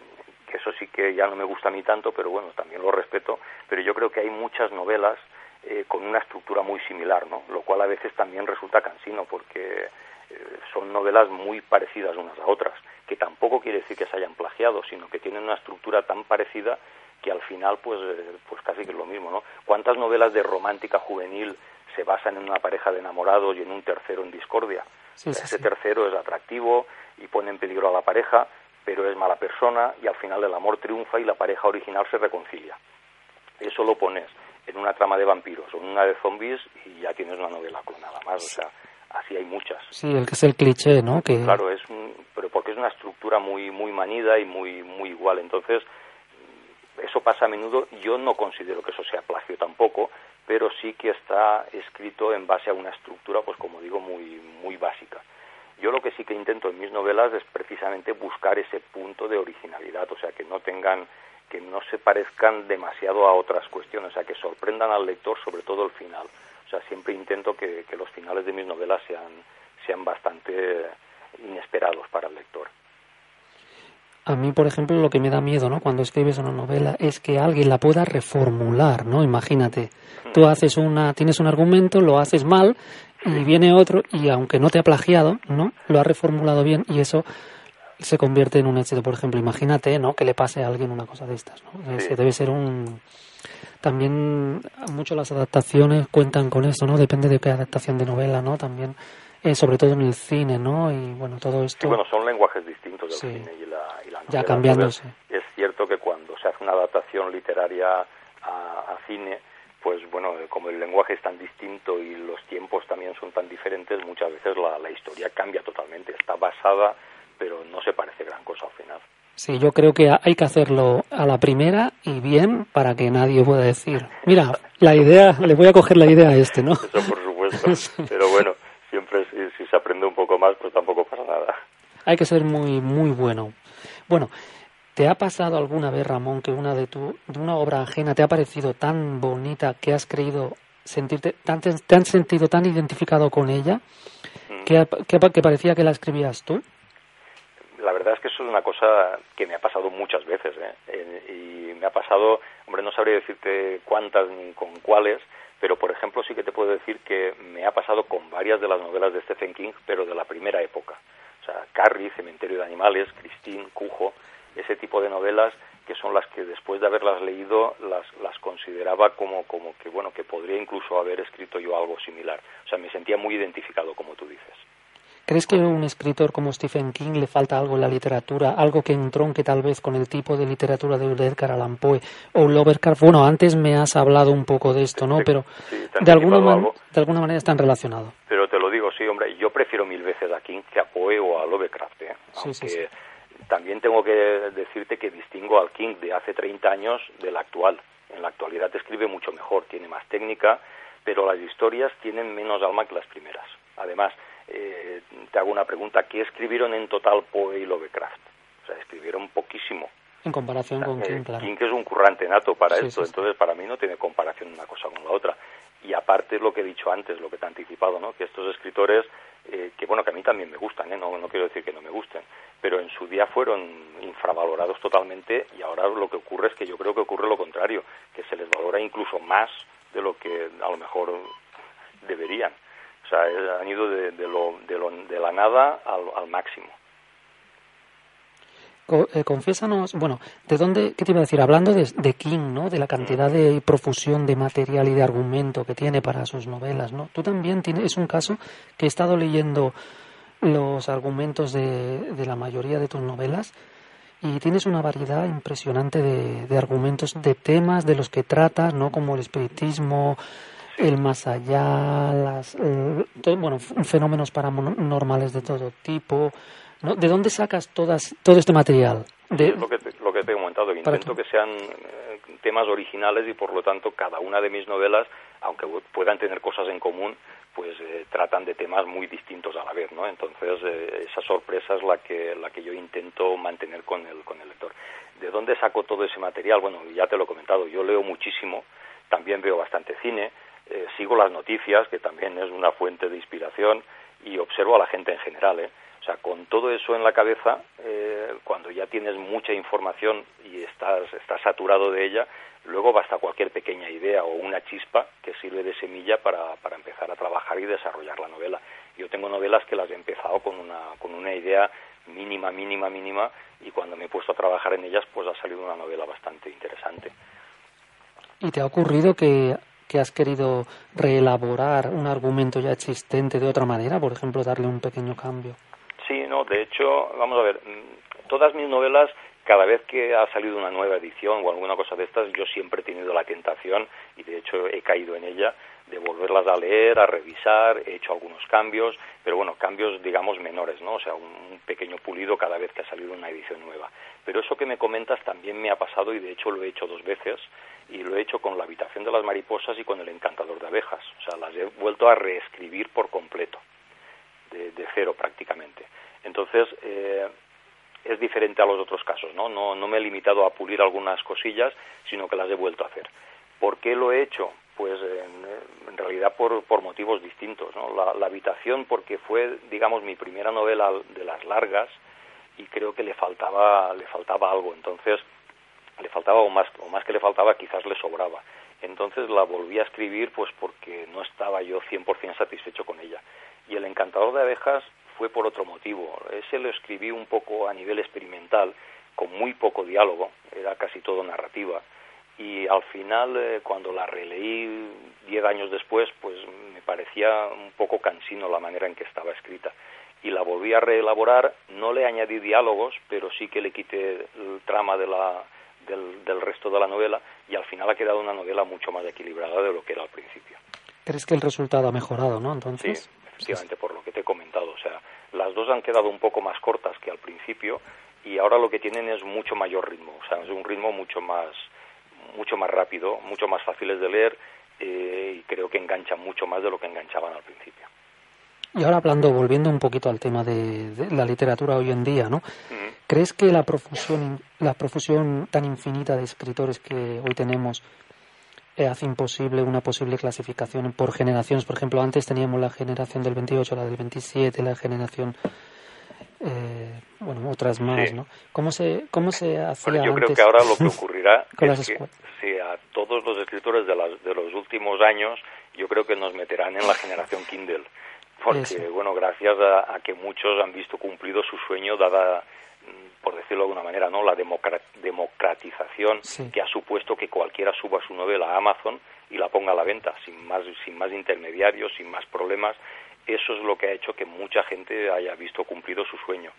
que eso sí que ya no me gusta a mí tanto, pero bueno, también lo respeto, pero yo creo que hay muchas novelas eh, con una estructura muy similar, ¿no? Lo cual a veces también resulta cansino porque eh, son novelas muy parecidas unas a otras, que tampoco quiere decir que se hayan plagiado, sino que tienen una estructura tan parecida que al final pues eh, pues casi que es lo mismo, ¿no? ¿Cuántas novelas de romántica juvenil se basan en una pareja de enamorados y en un tercero en discordia? Ese tercero es atractivo y pone en peligro a la pareja, pero es mala persona y al final el amor triunfa y la pareja original se reconcilia. Eso lo pones en una trama de vampiros o en una de zombies y ya tienes una novela con nada más. O sea, así hay muchas. Sí, el que es el cliché, ¿no? Que... Claro, es pero porque es una estructura muy muy manida y muy muy igual. Entonces, eso pasa a menudo. Yo no considero que eso sea plagio tampoco, pero sí que está escrito en base a una estructura, pues como digo, muy muy básica. Yo lo que sí que intento en mis novelas es precisamente buscar ese punto de originalidad, o sea, que no tengan que no se parezcan demasiado a otras cuestiones, o sea, que sorprendan al lector, sobre todo el final. O sea, siempre intento que, los finales de mis novelas sean, sean bastante inesperados para el lector. A mí, por ejemplo, lo que me da miedo, ¿no? Cuando escribes una novela es que alguien la pueda reformular, ¿no? Imagínate, tú haces una, tienes un argumento, lo haces mal y viene otro y aunque no te ha plagiado, ¿no? Lo ha reformulado bien y eso se convierte en un éxito. Por ejemplo, imagínate, ¿no? Que le pase a alguien una cosa de estas, ¿no? debe ser un... También mucho las adaptaciones cuentan con esto, ¿no? Depende de qué adaptación de novela, ¿no? También, eh, sobre todo en el cine, ¿no? Y bueno, todo esto... bueno, son lenguajes distintos del cine y la, y la novela. Ya cambiándose. es cierto que cuando se hace una adaptación literaria a, cine, pues bueno, como el lenguaje es tan distinto y los tiempos también son tan diferentes, muchas veces la, la historia cambia totalmente. Está basada pero no se parece gran cosa al final. Sí, yo creo que hay que hacerlo a la primera y bien para que nadie pueda decir, mira, la idea, le voy a coger la idea a este, ¿no? Eso por supuesto, pero bueno, siempre si, se aprende un poco más, pues tampoco pasa nada. Hay que ser muy, muy bueno. Bueno, ¿te ha pasado alguna vez, Ramón, que una de, tu, de una obra ajena te ha parecido tan bonita que has creído sentirte, tan, te han sentido tan identificado con ella mm. que, que parecía que la escribías tú? La verdad es que eso es una cosa que me ha pasado muchas veces ¿eh? y me ha pasado, hombre, no sabría decirte cuántas ni con cuáles, pero por ejemplo sí que te puedo decir que me ha pasado con varias de las novelas de Stephen King, pero de la primera época. O sea, Carrie, Cementerio de Animales, Christine, Cujo, ese tipo de novelas que son las que después de haberlas leído las, las consideraba como, como que, bueno, que podría incluso haber escrito yo algo similar. O sea, me sentía muy identificado, como tú dices. ¿Crees que a un escritor como Stephen King le falta algo en la literatura, algo que entronque tal vez con el tipo de literatura de Edgar Allan Poe o Lovecraft? Bueno, antes me has hablado un poco de esto, ¿no? Pero de, alguna de alguna manera están relacionados. Pero te lo digo, sí, hombre, yo prefiero mil veces a King que a Poe o a Lovecraft, ¿eh? Aunque también tengo que decirte que distingo al King de hace 30 años del actual. En la actualidad escribe mucho mejor, tiene más técnica, pero las historias tienen menos alma que las primeras. Además, eh, te hago una pregunta, ¿qué escribieron en total Poe y Lovecraft? O sea, escribieron poquísimo. En comparación con King, claro. King es un currante nato para esto, entonces para mí no tiene comparación una cosa con la otra. y aparte lo que he dicho antes, lo que te he anticipado, ¿no? que estos escritores, eh, que bueno, que a mí también me gustan, ¿eh? no, no quiero decir que no me gusten, pero en su día fueron infravalorados totalmente y ahora lo que ocurre es que yo creo que ocurre lo contrario, que se les valora incluso más de lo que a lo mejor deberían. Sea, han ido de, lo, de, lo, de la nada al máximo. Eh, confiésanos, bueno, ¿de dónde, qué te iba a decir? Hablando de, King, ¿no? De la cantidad de profusión de material y de argumento que tiene para sus novelas, ¿no? Tú también tienes, es un caso que he estado leyendo los argumentos de, la mayoría de tus novelas y tienes una variedad impresionante de, argumentos, de temas de los que tratas, ¿no? Como el espiritismo, el más allá, las, bueno, fenómenos paranormales de todo tipo, ¿De dónde sacas todas, todo este material? De... lo, que te, lo que te he comentado, intento que sean eh, temas originales y por lo tanto cada una de mis novelas, aunque puedan tener cosas en común, pues eh, tratan de temas muy distintos a la vez, ¿no? Entonces eh, esa sorpresa es la que, la que yo intento mantener con el, con el lector. ¿De dónde saco todo ese material? Bueno, ya te lo he comentado, yo leo muchísimo, también veo bastante cine, sigo las noticias, que también es una fuente de inspiración, y observo a la gente en general, ¿eh? O sea, con todo eso en la cabeza, eh, cuando ya tienes mucha información y estás, estás saturado de ella, luego basta cualquier pequeña idea o una chispa que sirve de semilla para, para empezar a trabajar y desarrollar la novela. Yo tengo novelas que las he empezado con una, con una idea mínima, mínima, mínima, y cuando me he puesto a trabajar en ellas, pues ha salido una novela bastante interesante. ¿Y te ha ocurrido que, que has querido reelaborar un argumento ya existente de otra manera? Por ejemplo, darle un pequeño cambio. Sí, no, de hecho, vamos a ver, mm, todas mis novelas, cada vez que ha salido una nueva edición o alguna cosa de estas, yo siempre he tenido la tentación, y de hecho he caído en ella, de volverlas a leer, a revisar, he hecho algunos cambios, pero bueno, cambios digamos menores, ¿no? O sea, un, pequeño pulido cada vez que ha salido una edición nueva. Pero eso que me comentas también me ha pasado y de hecho lo he hecho dos veces y lo he hecho con La habitación de las mariposas y con El encantador de abejas. O sea, las he vuelto a reescribir por completo, de cero prácticamente. Entonces, eh, es diferente a los otros casos, ¿no? ¿no? me he limitado a pulir algunas cosillas, sino que las he vuelto a hacer. ¿Por qué lo he hecho? Pues en, realidad por, por, motivos distintos, ¿no? La, habitación porque fue, digamos, mi primera novela de las largas y creo que le faltaba, le faltaba algo, entonces le faltaba o más, o más que le faltaba quizás le sobraba. Entonces la volví a escribir pues porque no estaba yo 100% satisfecho con ella. Y El encantador de abejas fue por otro motivo. Ese lo escribí un poco a nivel experimental, con muy poco diálogo, era casi todo narrativa. Y al final, eh, cuando la releí diez años después, pues me parecía un poco cansino la manera en que estaba escrita. Y la volví a reelaborar, no le añadí diálogos, pero sí que le quité el trama de la, del, del resto de la novela y al final ha quedado una novela mucho más equilibrada de lo que era al principio. ¿Crees que el resultado ha mejorado, no? Entonces. Sí, efectivamente, por lo que te he comentado. O sea, las dos han quedado un poco más cortas que al principio y ahora lo que tienen es mucho mayor ritmo. O sea, es un ritmo mucho más, mucho más rápido, mucho más fáciles de leer eh, y creo que enganchan mucho más de lo que enganchaban al principio. Y ahora hablando, volviendo un poquito al tema de, la literatura hoy en día, ¿no? ¿Crees que la profusión, la profusión tan infinita de escritores que hoy tenemos eh, hace imposible una posible clasificación por generaciones. Por ejemplo, antes teníamos la generación del 28, la del 27, la generación, eh, bueno, otras más, ¿no? ¿Cómo se, cómo se hacía Yo creo que ahora lo que ocurrirá es que si a todos los escritores de, las, de los últimos años, yo creo que nos meterán en la generación Kindle. Porque, bueno, gracias a, que muchos han visto cumplido su sueño dada por decirlo de alguna manera, ¿no? la democratización que ha supuesto que cualquiera suba su novela a Amazon y la ponga a la venta sin más, sin más intermediarios, sin más problemas. Eso es lo que ha hecho que mucha gente haya visto cumplido su sueño.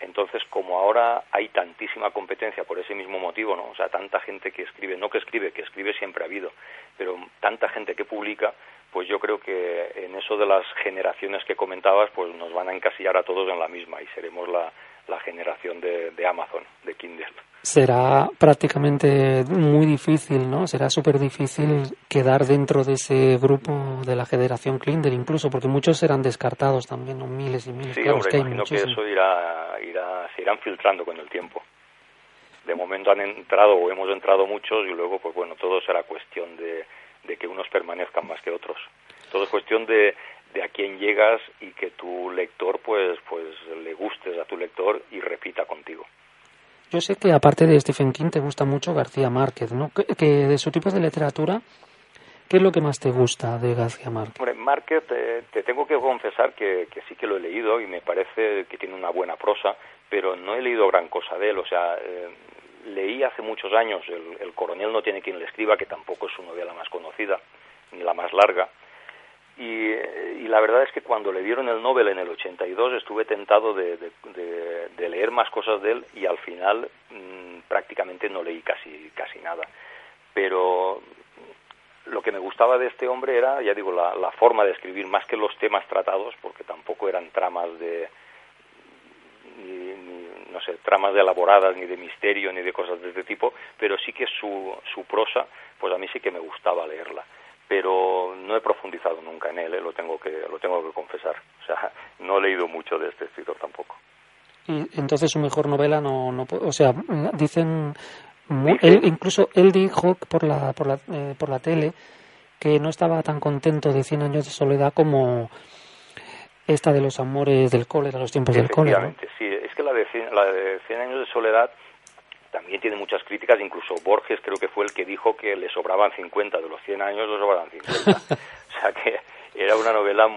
Entonces, como ahora hay tantísima competencia por ese mismo motivo, ¿no? O sea, tanta gente que escribe, no que escribe, que escribe siempre ha habido, pero tanta gente que publica, pues yo creo que en eso de las generaciones que comentabas, pues nos van a encasillar a todos en la misma y seremos la, la generación de, de Amazon, de Kindle. Será prácticamente muy difícil, ¿no? Será súper difícil quedar dentro de ese grupo de la generación Kindle, incluso porque muchos serán descartados también, ¿no? miles y miles. Sí, hombre, que imagino que eso irá, irá, se irán filtrando con el tiempo. De momento han entrado o hemos entrado muchos y luego, pues bueno, todo será cuestión de, de que unos permanezcan más que otros. Todo es cuestión de, de a quién llegas y que tu lector pues pues le gustes a tu lector y repita contigo. Yo sé que aparte de Stephen King te gusta mucho García Márquez, ¿no? Que, de su tipo de literatura, ¿qué es lo que más te gusta de García Márquez? Hombre, Márquez te, tengo que confesar que, sí que lo he leído y me parece que tiene una buena prosa, pero no he leído gran cosa de él. O sea, eh, leí hace muchos años el, el Coronel no tiene quien le escriba, que tampoco es su novela más conocida ni la más larga y, la verdad es que cuando le dieron el Nobel en el 82 estuve tentado de, leer más cosas de él y al final mm, prácticamente no leí casi, casi nada. Pero lo que me gustaba de este hombre era, ya digo, la, forma de escribir más que los temas tratados, porque tampoco eran tramas de, no sé, tramas de elaboradas, ni de misterio, ni de cosas de este tipo, pero sí que su, su prosa, pues a mí sí que me gustaba leerla pero no he profundizado nunca en él, ¿eh? lo tengo que lo tengo que confesar. O sea, no he leído mucho de este escritor tampoco. Y entonces su mejor novela no, no o sea, dicen él, incluso él dijo por la por la eh, por la tele que no estaba tan contento de Cien años de soledad como esta de los amores del cólera, los tiempos del cólera. sí, es que la de, la de Cien años de soledad también tiene muchas críticas, incluso Borges creo que fue el que dijo que le sobraban 50, de los 100 años le sobraban 50. o sea que era una novela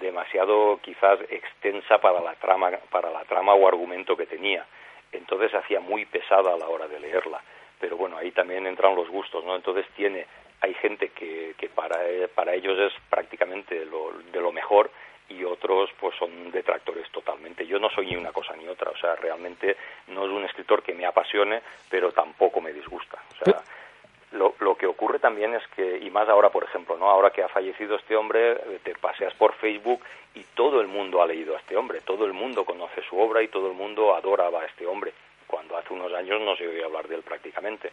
demasiado quizás extensa para la trama, para la trama o argumento que tenía. Entonces hacía muy pesada a la hora de leerla. Pero bueno, ahí también entran los gustos, ¿no? Entonces tiene, hay gente que, que para, para ellos es prácticamente lo, de lo mejor y otros pues son detractores totalmente. Yo no soy ni una cosa ni otra, o sea, realmente no es un escritor que me apasione, pero tampoco me disgusta. O sea, lo, lo que ocurre también es que, y más ahora, por ejemplo, ¿no? Ahora que ha fallecido este hombre, te paseas por Facebook y todo el mundo ha leído a este hombre, todo el mundo conoce su obra y todo el mundo adoraba a este hombre, cuando hace unos años no se oía hablar de él prácticamente.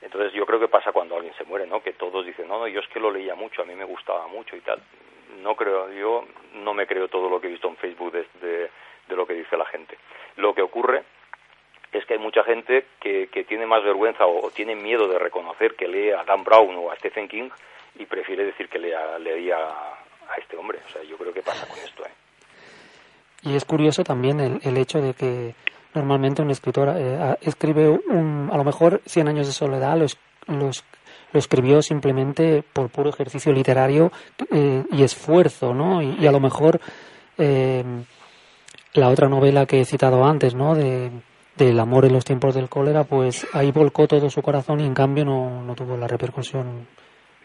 Entonces yo creo que pasa cuando alguien se muere, ¿no? Que todos dicen, no, no, yo es que lo leía mucho, a mí me gustaba mucho y tal no creo, yo no me creo todo lo que he visto en Facebook de, de, lo que dice la gente. Lo que ocurre es que hay mucha gente que, que tiene más vergüenza o, tiene miedo de reconocer que lee a Dan Brown o a Stephen King y prefiere decir que lea, leía a este hombre. O sea, yo creo que pasa con esto. ¿eh? Y es curioso también el, el hecho de que normalmente un escritor eh, escribe un, a lo mejor Cien años de soledad, los, los lo escribió simplemente por puro ejercicio literario eh, y esfuerzo, ¿no? Y, a lo mejor eh, la otra novela que he citado antes, ¿no? De, del amor en los tiempos del cólera, pues ahí volcó todo su corazón y en cambio no, no tuvo la repercusión,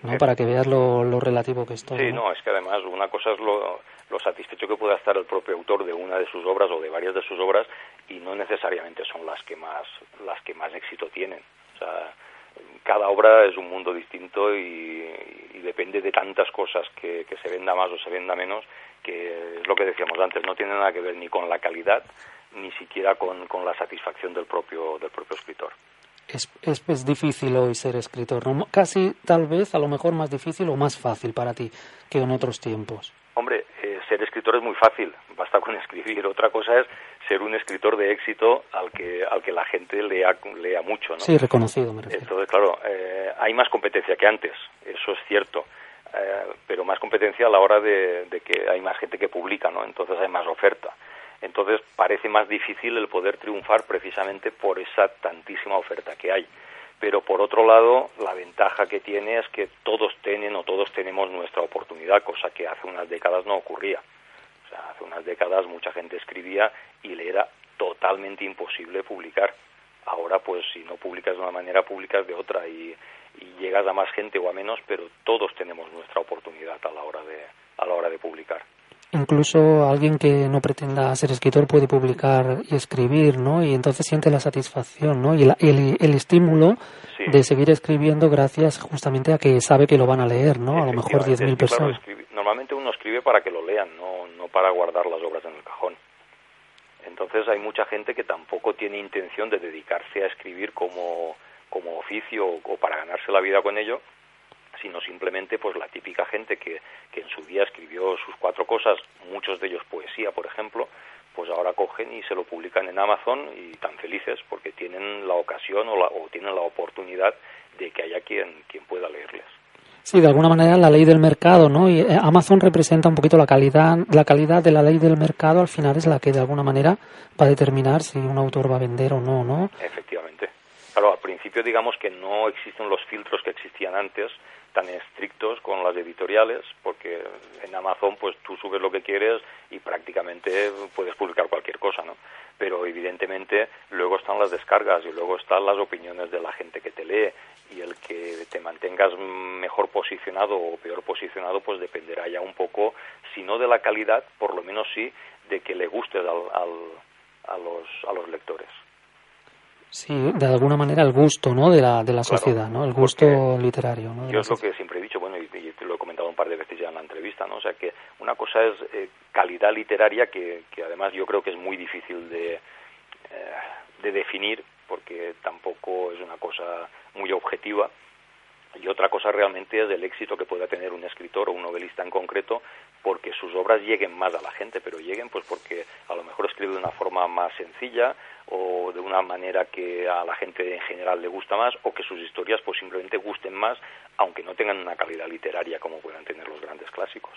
¿no? Para que veas lo, lo relativo que es todo. Sí, ¿no? es que además una cosa es lo, lo satisfecho que pueda estar el propio autor de una de sus obras o de varias de sus obras y no necesariamente son las que más las que más éxito tienen. O sea, cada obra es un mundo distinto y, depende de tantas cosas que, se venda más o se venda menos, que es lo que decíamos antes, no tiene nada que ver ni con la calidad ni siquiera con, la satisfacción del propio, del propio escritor. Es, es, difícil hoy ser escritor, ¿no? casi tal vez a lo mejor más difícil o más fácil para ti que en otros tiempos. Hombre, eh, ser escritor es muy fácil, basta con escribir. Otra cosa es ser un escritor de éxito al que, al que la gente lea, lea mucho. ¿no? Sí, reconocido, me refiero. Entonces, claro, eh, hay más competencia que antes, eso es cierto. Eh, pero más competencia a la hora de, que hay más gente que publica, ¿no? Entonces hay más oferta. Entonces parece más difícil el poder triunfar precisamente por esa tantísima oferta que hay. Pero por otro lado, la ventaja que tiene es que todos tienen o todos tenemos nuestra oportunidad, cosa que hace unas décadas no ocurría. Sea, hace unas décadas mucha gente escribía y le era totalmente imposible publicar. Ahora, pues si no publicas de una manera, publicas de otra y, llegas a más gente o a menos, pero todos tenemos nuestra oportunidad a la hora de, a la hora de publicar. Incluso alguien que no pretenda ser escritor puede publicar y escribir, ¿no? Y entonces siente la satisfacción, ¿no? Y el, el, estímulo de seguir escribiendo gracias justamente a que sabe que lo van a leer, ¿no? A lo mejor 10.000 personas. normalmente uno escribe para que lo lean, no, no para guardar las obras en el cajón. Entonces hay mucha gente que tampoco tiene intención de dedicarse a escribir como, como oficio o, para ganarse la vida con ello, sino simplemente pues la típica gente que, que en su día escribió sus cuatro cosas, muchos de ellos poesía, por ejemplo, pues ahora cogen y se lo publican en Amazon y tan felices porque tienen la ocasión o, la, o tienen la oportunidad de que haya quien, quien pueda leerles. Sí, de alguna manera la ley del mercado, ¿no? Y eh, Amazon representa un poquito la calidad, la calidad de la ley del mercado al final es la que de alguna manera va a determinar si un autor va a vender o no, ¿no? Efectivamente. Claro, al principio digamos que no existen los filtros que existían antes tan estrictos con las editoriales, porque en Amazon pues tú subes lo que quieres y prácticamente puedes publicar cualquier cosa, ¿no? Pero evidentemente luego están las descargas y luego están las opiniones de la gente que te lee y el que te mantengas mejor posicionado o peor posicionado pues dependerá ya un poco, si no de la calidad, por lo menos sí de que le guste al, a, los, a los lectores. Sí, de alguna manera el gusto, ¿no? De la, de la sociedad, ¿no? El gusto literario, ¿no? Yo es lo que siempre he dicho, bueno, y, te lo he comentado un par de veces ya en la entrevista, ¿no? O sea, que una cosa es eh, calidad literaria que, que además yo creo que es muy difícil de, eh, de definir porque tampoco es una cosa muy objetiva y otra cosa realmente es el éxito que pueda tener un escritor o un novelista en concreto porque sus obras lleguen más a la gente, pero lleguen pues porque a lo mejor escribe de una forma más sencilla o de una manera que a la gente en general le gusta más o que sus historias pues simplemente gusten más aunque no tengan una calidad literaria como puedan tener los grandes clásicos.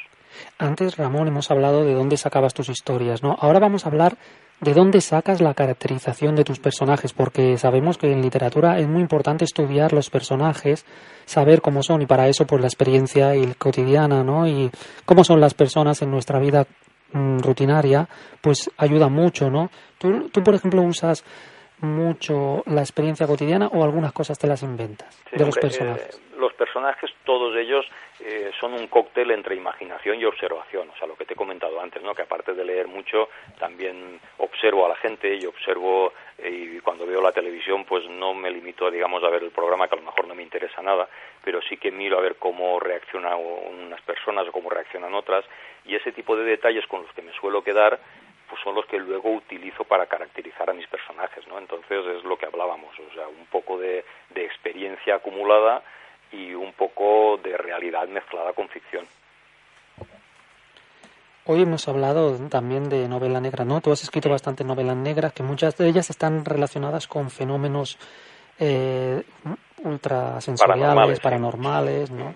Antes, Ramón, hemos hablado de dónde sacabas tus historias, ¿no? Ahora vamos a hablar de dónde sacas la caracterización de tus personajes, porque sabemos que en literatura es muy importante estudiar los personajes, saber cómo son, y para eso, pues la experiencia y cotidiana, ¿no? Y cómo son las personas en nuestra vida mm, rutinaria, pues ayuda mucho, ¿no? Tú, tú, por ejemplo, usas mucho la experiencia cotidiana o algunas cosas te las inventas de los personajes. Eh, los personajes, todos ellos eh, son un cóctel entre imaginación y observación, o sea, lo que te he comentado antes, ¿no? Que aparte de leer mucho, también observo a la gente y observo eh, y cuando veo la televisión, pues no me limito, digamos, a ver el programa que a lo mejor no me interesa nada, pero sí que miro a ver cómo reaccionan unas personas o cómo reaccionan otras y ese tipo de detalles con los que me suelo quedar pues son los que luego utilizo para caracterizar a mis personajes, ¿no? Entonces es lo que hablábamos, o sea, un poco de, experiencia acumulada y un poco de realidad mezclada con ficción. Hoy hemos hablado también de novela negra, ¿no? Tú has escrito bastante novelas negras, que muchas de ellas están relacionadas con fenómenos eh, ultrasensoriales, paranormales, ¿no?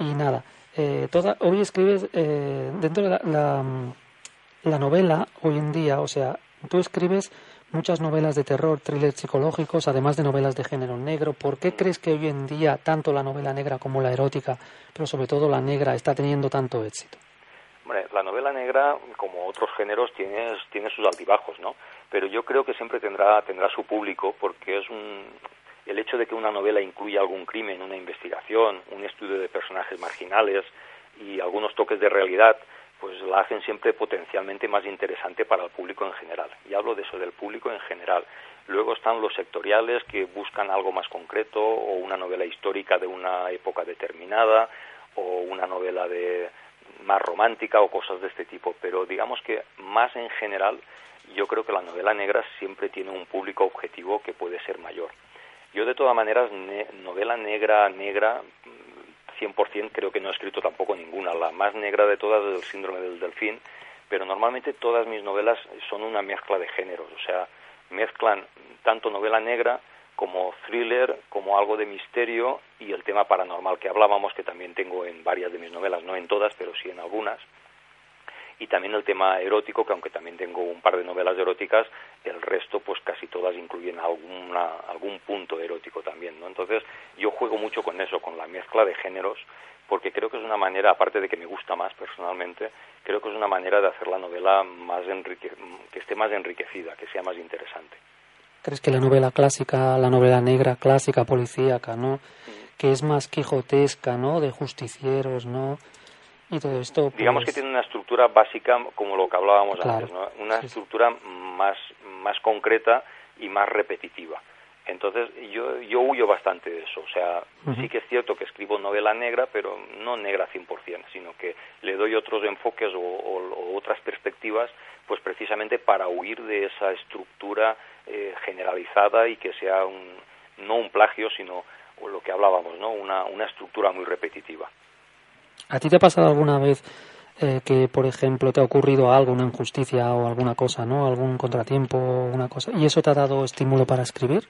Y nada, eh, toda, hoy escribes eh, dentro de la la novela hoy en día, o sea, tú escribes muchas novelas de terror, thrillers psicológicos, además de novelas de género negro. ¿Por qué crees que hoy en día tanto la novela negra como la erótica, pero sobre todo la negra, está teniendo tanto éxito? La novela negra, como otros géneros, tiene, tiene sus altibajos, ¿no? Pero yo creo que siempre tendrá, tendrá su público porque es un, el hecho de que una novela incluya algún crimen, una investigación, un estudio de personajes marginales y algunos toques de realidad, pues la hacen siempre potencialmente más interesante para el público en general. Y hablo de eso, del público en general. Luego están los sectoriales que buscan algo más concreto o una novela histórica de una época determinada o una novela de más romántica o cosas de este tipo, pero digamos que más en general yo creo que la novela negra siempre tiene un público objetivo que puede ser mayor. Yo de todas maneras novela negra negra 100% creo que no he escrito tampoco ninguna. La más negra de todas es el síndrome del delfín, pero normalmente todas mis novelas son una mezcla de géneros, o sea, mezclan tanto novela negra como thriller, como algo de misterio y el tema paranormal que hablábamos, que también tengo en varias de mis novelas, no en todas, pero sí en algunas y también el tema erótico, que aunque también tengo un par de novelas eróticas, el resto pues casi todas incluyen alguna, algún punto erótico también, ¿no? Entonces yo juego mucho con eso, con la mezcla de géneros, porque creo que es una manera, aparte de que me gusta más personalmente, creo que es una manera de hacer la novela más enrique que esté más enriquecida, que sea más interesante. ¿Crees que la novela clásica, la novela negra clásica, policíaca, ¿no? Mm. Que es más quijotesca, ¿no? De justicieros, ¿no? Esto. Digamos que pues, tiene una estructura básica, como lo que hablábamos antes, ¿no? una estructura más, más concreta y más repetitiva. Entonces yo, yo huyo bastante de eso. O sea, sí que es cierto que escribo novela negra, pero no negra 100%, sino que le doy otros enfoques o, otras perspectivas, pues precisamente para huir de esa estructura eh, generalizada y que sea un, no un plagio, sino lo que hablábamos, ¿no? una, una estructura muy repetitiva. ¿A ti te ha pasado alguna vez eh, que, por ejemplo, te ha ocurrido algo, una injusticia o alguna cosa, ¿no? Algún contratiempo, una cosa, y eso te ha dado estímulo para escribir?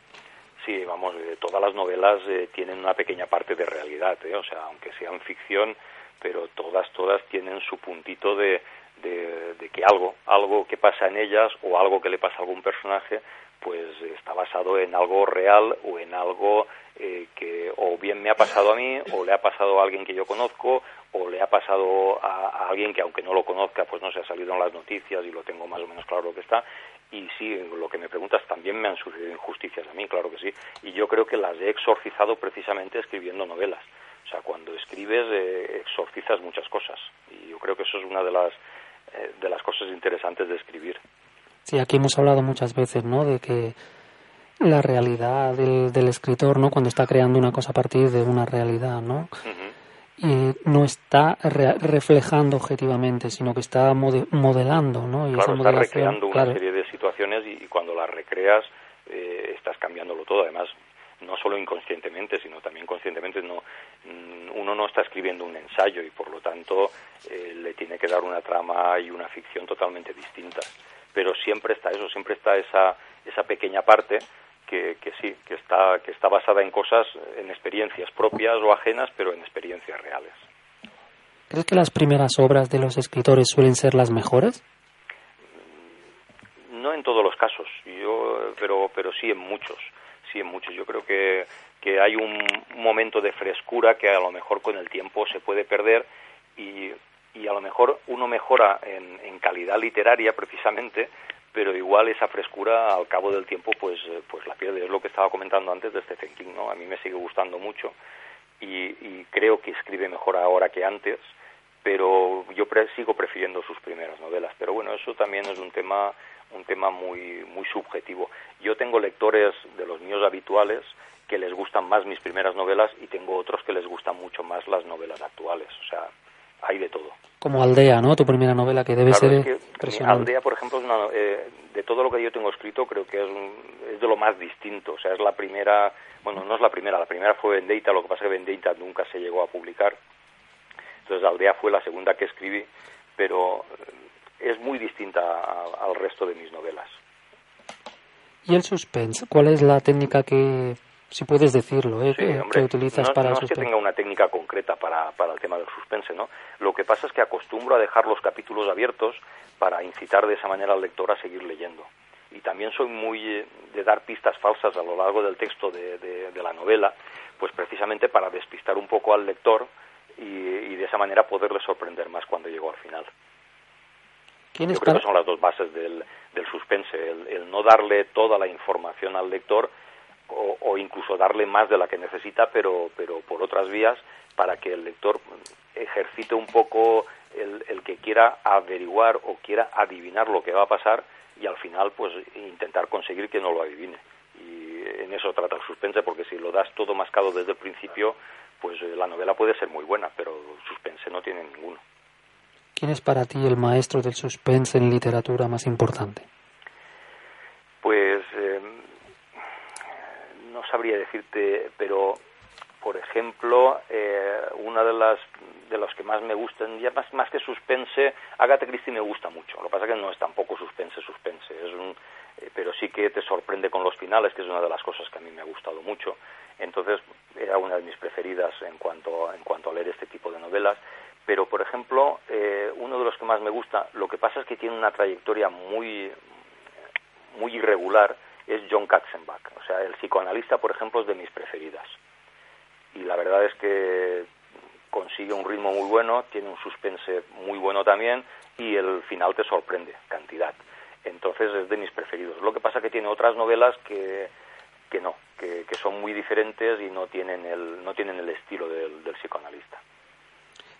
Sí, vamos, de todas las novelas eh, tienen una pequeña parte de realidad, ¿eh? o sea, aunque sean ficción, pero todas, todas tienen su puntito de, que algo, algo que pasa en ellas o algo que le pasa a algún personaje, pues está basado en algo real o en algo eh, que o bien me ha pasado a mí o le ha pasado a alguien que yo conozco o le ha pasado a, alguien que aunque no lo conozca pues no se ha salido en las noticias y lo tengo más o menos claro lo que está y sí, lo que me preguntas también me han sucedido injusticias a mí, claro que sí, y yo creo que las he exorcizado precisamente escribiendo novelas. O sea, cuando escribes eh, exorcizas muchas cosas y yo creo que eso es una de las eh, de las cosas interesantes de escribir. Sí, aquí hemos hablado muchas veces, ¿no? De que la realidad del, del escritor, ¿no? Cuando está creando una cosa a partir de una realidad, ¿no? y no está reflejando objetivamente, sino que está modelando, ¿no? Y claro, está recreando una serie de situaciones y, cuando las recreas eh, estás cambiándolo todo. Además, no solo inconscientemente, sino también conscientemente, no, mm, uno no está escribiendo un ensayo y por lo tanto eh, le tiene que dar una trama y una ficción totalmente distintas. Pero siempre está eso, siempre está esa, esa pequeña parte que, que, sí, que está, que está basada en cosas, en experiencias propias o ajenas, pero en experiencias reales. ¿Crees que las primeras obras de los escritores suelen ser las mejores? No en todos los casos, yo, pero, pero sí en muchos, sí en muchos. Yo creo que, que hay un momento de frescura que a lo mejor con el tiempo se puede perder y, y a lo mejor uno mejora en, en calidad literaria precisamente pero igual esa frescura al cabo del tiempo pues eh, pues la pierde. Es lo que estaba comentando antes de Stephen King no a mí me sigue gustando mucho y, creo que escribe mejor ahora que antes pero yo sigo prefiriendo sus primeras novelas. Pero bueno eso también es un tema un tema muy muy subjetivo. Yo tengo lectores de los míos habituales que les gustan más mis primeras novelas y tengo otros que les gustan mucho más las novelas actuales. O sea hay de todo. Como Aldea, ¿no? Tu primera novela que debe ser es Aldea, por ejemplo, es una, eh, de todo lo que yo tengo escrito, creo que es, es de lo más distinto. O sea, es la primera, bueno, no es la primera, la primera fue Vendeita, lo que pasa es que Vendeita nunca se llegó a publicar. Entonces, Aldea fue la segunda que escribí, pero es muy distinta al resto de mis novelas. ¿Y el suspense? ¿Cuál es la técnica que si puedes decirlo, ¿eh? que, utilizas para no es que tenga una técnica concreta para, para el tema del suspense, ¿no? Lo que pasa es que acostumbro a dejar los capítulos abiertos para incitar de esa manera al lector a seguir leyendo. Y también soy muy eh, de dar pistas falsas a lo largo del texto de, de, la novela, pues precisamente para despistar un poco al lector y, de esa manera poderle sorprender más cuando llego al final. Yo creo que son las dos bases del, del suspense, el, el no darle toda la información al lector, o, incluso darle más de la que necesita, pero, pero por otras vías, para que el lector ejercite un poco el, el, que quiera averiguar o quiera adivinar lo que va a pasar y al final pues intentar conseguir que no lo adivine. Y en eso trata el suspense, porque si lo das todo mascado desde el principio, pues eh, la novela puede ser muy buena, pero suspense no tiene ninguno. ¿Quién es para ti el maestro del suspense en literatura más importante? Pues eh, sabría decirte, pero por ejemplo, eh, una de las de los que más me gustan, ya más, más que suspense, Agatha Christie me gusta mucho. Lo que pasa que no es tampoco suspense, suspense, es un, eh, pero sí que te sorprende con los finales, que es una de las cosas que a mí me ha gustado mucho. Entonces, era una de mis preferidas en cuanto, en cuanto a leer este tipo de novelas. Pero, por ejemplo, eh, uno de los que más me gusta, lo que pasa es que tiene una trayectoria muy, muy irregular, es John Katzenbach. O sea, el psicoanalista, por ejemplo, es de mis preferidas. Y la verdad es que consigue un ritmo muy bueno, tiene un suspense muy bueno también y el final te sorprende, cantidad. Entonces es de mis preferidos. Lo que pasa que tiene otras novelas que, que no, que, son muy diferentes y no tienen el, no tienen el estilo del, del psicoanalista.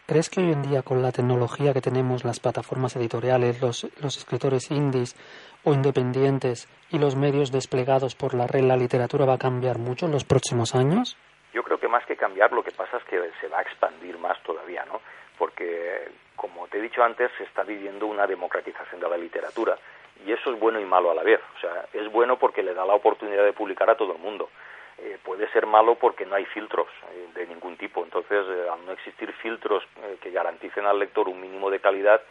¿Crees que hoy en día con la tecnología que tenemos, las plataformas editoriales, los, los escritores indies o independientes y los medios desplegados por la red, la literatura va a cambiar mucho en los próximos años? Yo creo que más que cambiar, lo que pasa es que se va a expandir más todavía, ¿no? Porque, como te he dicho antes, se está viviendo una democratización de la literatura y eso es bueno y malo a la vez. O sea, es bueno porque le da la oportunidad de publicar a todo el mundo eh, puede ser malo porque no hay filtros eh, de ningún tipo. Entonces, eh, al no existir filtros que garanticen al lector un mínimo de calidad,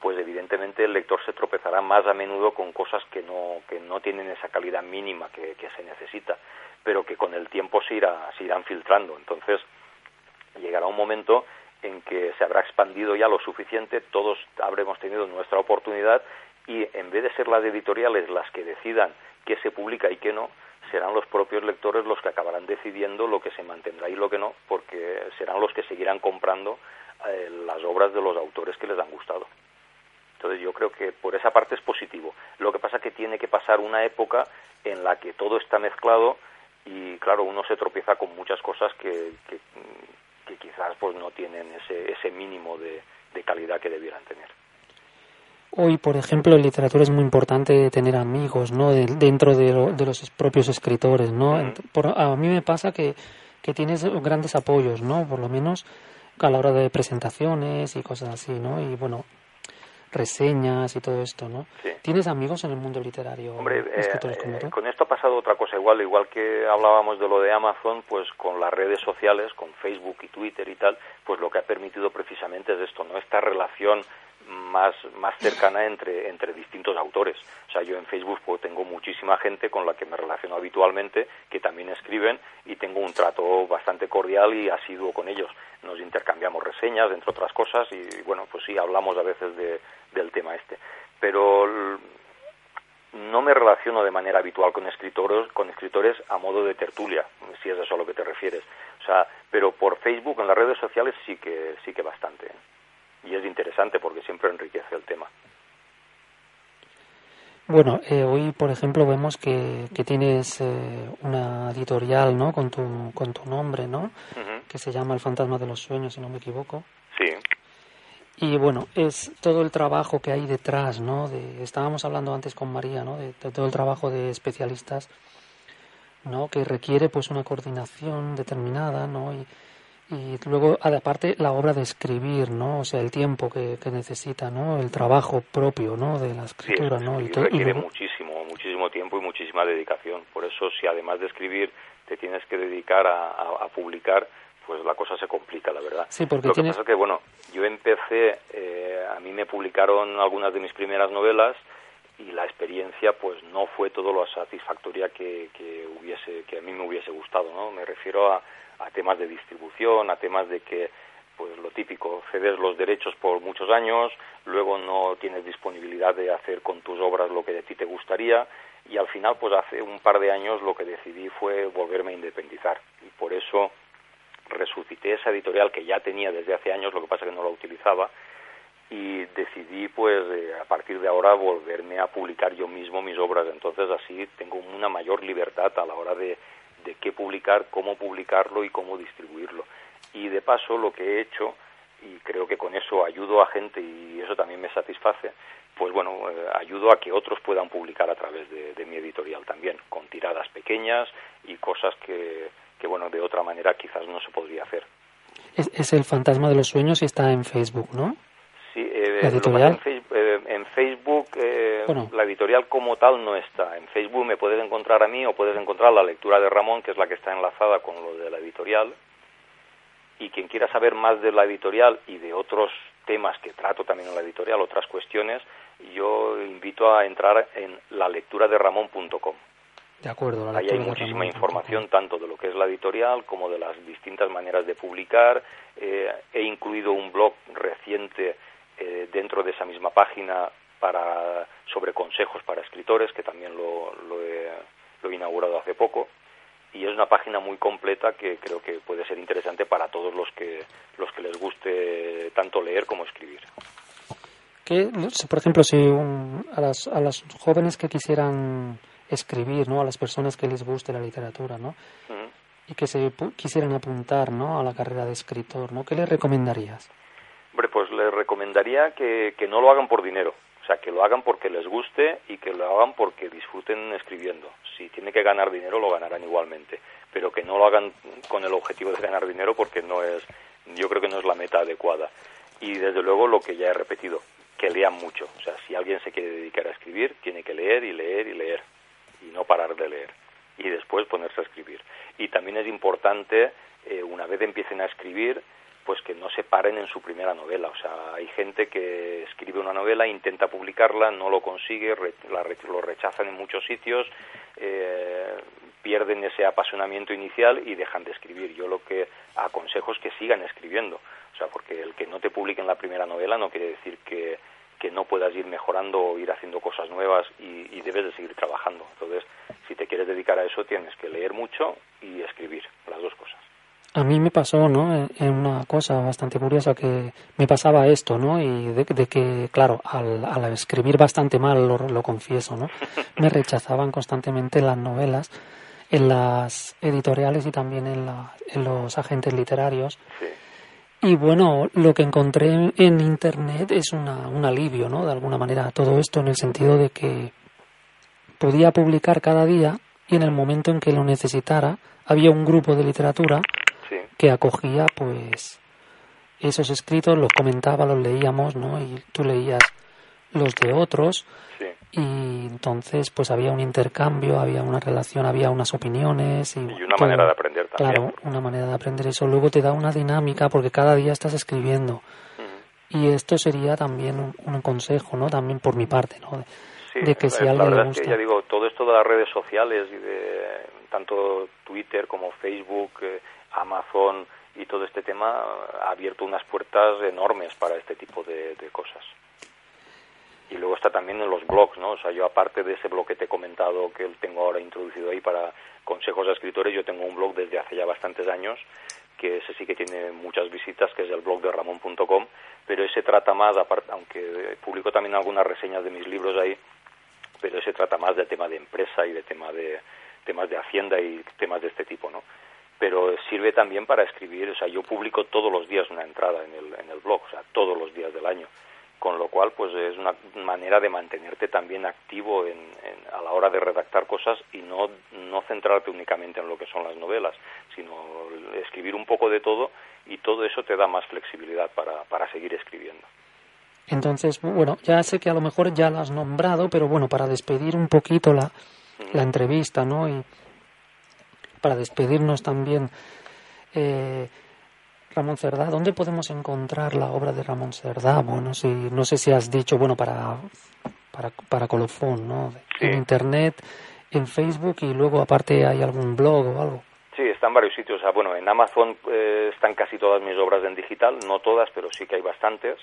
pues evidentemente el lector se tropezará más a menudo con cosas que no, que no tienen esa calidad mínima que, se necesita. pero que con el tiempo se, irá, se irán filtrando. Entonces, llegará un momento en que se habrá expandido ya lo suficiente, todos habremos tenido nuestra oportunidad y en vez de ser las editoriales las que decidan qué se publica y qué no, serán los propios lectores los que acabarán decidiendo lo que se mantendrá y lo que no, porque serán los que seguirán comprando eh, las obras de los autores que les han gustado. Entonces yo creo que por esa parte es positivo. Lo que pasa es que tiene que pasar una época en la que todo está mezclado y claro, uno se tropieza con muchas cosas que, que, quizás pues no tienen ese, ese mínimo de, calidad que debieran tener. Hoy, por ejemplo, en literatura es muy importante tener amigos, ¿no? dentro de, los propios escritores, ¿no? a mí me pasa que, que tienes grandes apoyos, ¿no? Por lo menos a la hora de presentaciones y cosas así, ¿no? Y bueno, reseñas y todo esto, ¿no? ¿Tienes amigos en el mundo literario? Hombre, eh, con esto ha pasado otra cosa igual, igual que hablábamos de lo de Amazon, pues con las redes sociales, con Facebook y Twitter y tal, pues lo que ha permitido precisamente es esto, ¿no? Esta relación más, más cercana entre, entre distintos autores. O sea, yo en Facebook pues, tengo muchísima gente con la que me relaciono habitualmente, que también escriben, y tengo un trato bastante cordial y asiduo con ellos. Nos intercambiamos reseñas, entre otras cosas, y bueno, pues sí, hablamos a veces de, del tema este. Pero no me relaciono de manera habitual con escritores, con escritores a modo de tertulia, si es eso a lo que te refieres. O sea, pero por Facebook, en las redes sociales sí que, sí que bastante. Y es interesante porque siempre enriquece el tema. Bueno, eh, hoy, por ejemplo, vemos que, que tienes eh, una editorial, ¿no? Con tu, con tu nombre, ¿no? Que se llama El Fantasma de los Sueños, si no me equivoco. Sí. Y bueno, es todo el trabajo que hay detrás, ¿no? De, estábamos hablando antes con María, ¿no? De, de, todo el trabajo de especialistas, ¿no? Que requiere, pues, una coordinación determinada, ¿no? Y, y luego aparte la obra de escribir no o sea el tiempo que, necesita no el trabajo propio no de la escritura no y, requiere muchísimo muchísimo tiempo y muchísima dedicación. Por eso si además de escribir te tienes que dedicar a, publicar pues la cosa se complica la verdad. Sí porque lo que pasa es que bueno yo empecé eh, a mí me publicaron algunas de mis primeras novelas y la experiencia pues no fue todo lo satisfactoria que, que hubiese que a mí me hubiese gustado no me refiero a a temas de distribución, a temas de que pues lo típico, cedes los derechos por muchos años, luego no tienes disponibilidad de hacer con tus obras lo que de ti te gustaría y al final pues hace un par de años lo que decidí fue volverme a independizar. Y por eso resucité esa editorial que ya tenía desde hace años, lo que pasa que no la utilizaba y decidí pues eh, a partir de ahora volverme a publicar yo mismo mis obras, entonces así tengo una mayor libertad a la hora de de qué publicar, cómo publicarlo y cómo distribuirlo. Y de paso lo que he hecho, y creo que con eso ayudo a gente y eso también me satisface, pues bueno, eh, ayudo a que otros puedan publicar a través de, mi editorial también, con tiradas pequeñas y cosas que, que, bueno, de otra manera quizás no se podría hacer. Es, el fantasma de los sueños y está en Facebook, ¿no? Sí, eh, En, Facebook, eh, la editorial como tal no está. En Facebook me puedes encontrar a mí o puedes encontrar la lectura de Ramón, que es la que está enlazada con lo de la editorial. Y quien quiera saber más de la editorial y de otros temas que trato también en la editorial, otras cuestiones, yo invito a entrar en la lectura de Ramón.com. De acuerdo, Ahí hay muchísima información tanto de lo que es la editorial como de las distintas maneras de publicar. Eh, he incluido un blog reciente eh, dentro de esa misma página para sobre consejos para escritores que también lo, lo, he, inaugurado hace poco y es una página muy completa que creo que puede ser interesante para todos los que los que les guste tanto leer como escribir. Que, por ejemplo, si a, las, a las jóvenes que quisieran escribir, ¿no? A las personas que les guste la literatura, ¿no? Y que se quisieran apuntar, ¿no? A la carrera de escritor, ¿no? ¿Qué les recomendarías? Hombre, pues recomendaría que, que no lo hagan por dinero, o sea, que lo hagan porque les guste y que lo hagan porque disfruten escribiendo. Si tiene que ganar dinero, lo ganarán igualmente, pero que no lo hagan con el objetivo de ganar dinero porque no es, yo creo que no es la meta adecuada. Y desde luego lo que ya he repetido, que lean mucho. O sea, si alguien se quiere dedicar a escribir, tiene que leer y leer y leer y no parar de leer y después ponerse a escribir. Y también es importante, eh, una vez empiecen a escribir, pues que no se paren en su primera novela. O sea, hay gente que escribe una novela, intenta publicarla, no lo consigue, la, lo rechazan en muchos sitios, eh, pierden ese apasionamiento inicial y dejan de escribir. Yo lo que aconsejo es que sigan escribiendo, o sea, porque el que no te publiquen la primera novela no quiere decir que, que no puedas ir mejorando o ir haciendo cosas nuevas y, debes de seguir trabajando. Entonces, si te quieres dedicar a eso, tienes que leer mucho y escribir. A mí me pasó, ¿no? En una cosa bastante curiosa que me pasaba esto, ¿no? Y de, que, claro, al, al, escribir bastante mal, lo, lo confieso, ¿no? Me rechazaban constantemente las novelas en las editoriales y también en, la, en los agentes literarios. Y bueno, lo que encontré en Internet es una, un alivio, ¿no? De alguna manera, todo esto en el sentido de que podía publicar cada día y en el momento en que lo necesitara había un grupo de literatura que acogía pues esos escritos, los comentaba, los leíamos, ¿no? Y tú leías los de otros y entonces pues había un intercambio, había una relación, había unas opiniones y, una manera de aprender también. Claro, una manera de aprender eso. Luego te da una dinámica porque cada día estás escribiendo. Y esto sería también un, consejo, ¿no? También por mi parte, ¿no? De, que si alguien le gusta... ya digo, todo esto de las redes sociales y de tanto Twitter como Facebook, eh, Amazon y todo este tema ha abierto unas puertas enormes para este tipo de, cosas. Y luego está también en los blogs, ¿no? O sea, yo aparte de ese blog que te he comentado que tengo ahora introducido ahí para consejos a escritores, yo tengo un blog desde hace ya bastantes años que ese sí que tiene muchas visitas, que es el blog de ramón.com, pero ese trata más, aparte, aunque publico también algunas reseñas de mis libros ahí, pero ese trata más del tema de empresa y de tema de temas de hacienda y temas de este tipo, ¿no? pero sirve también para escribir, o sea, yo publico todos los días una entrada en el, en el blog, o sea, todos los días del año, con lo cual pues es una manera de mantenerte también activo en, a la hora de redactar cosas y no, no centrarte únicamente en lo que son las novelas, sino escribir un poco de todo y todo eso te da más flexibilidad para, para seguir escribiendo. Entonces, bueno, ya sé que a lo mejor ya lo has nombrado, pero bueno, para despedir un poquito la, la entrevista, ¿no? Y para despedirnos también, eh, Ramón Cerdá, ¿dónde podemos encontrar la obra de Ramón Cerdá? Bueno, si, no sé si has dicho, bueno, para, para, para Colofón, ¿no? En Internet, en Facebook y luego aparte hay algún blog o algo. Sí, está en varios sitios. bueno, en Amazon eh, están casi todas mis obras en digital, no todas, pero sí que hay bastantes.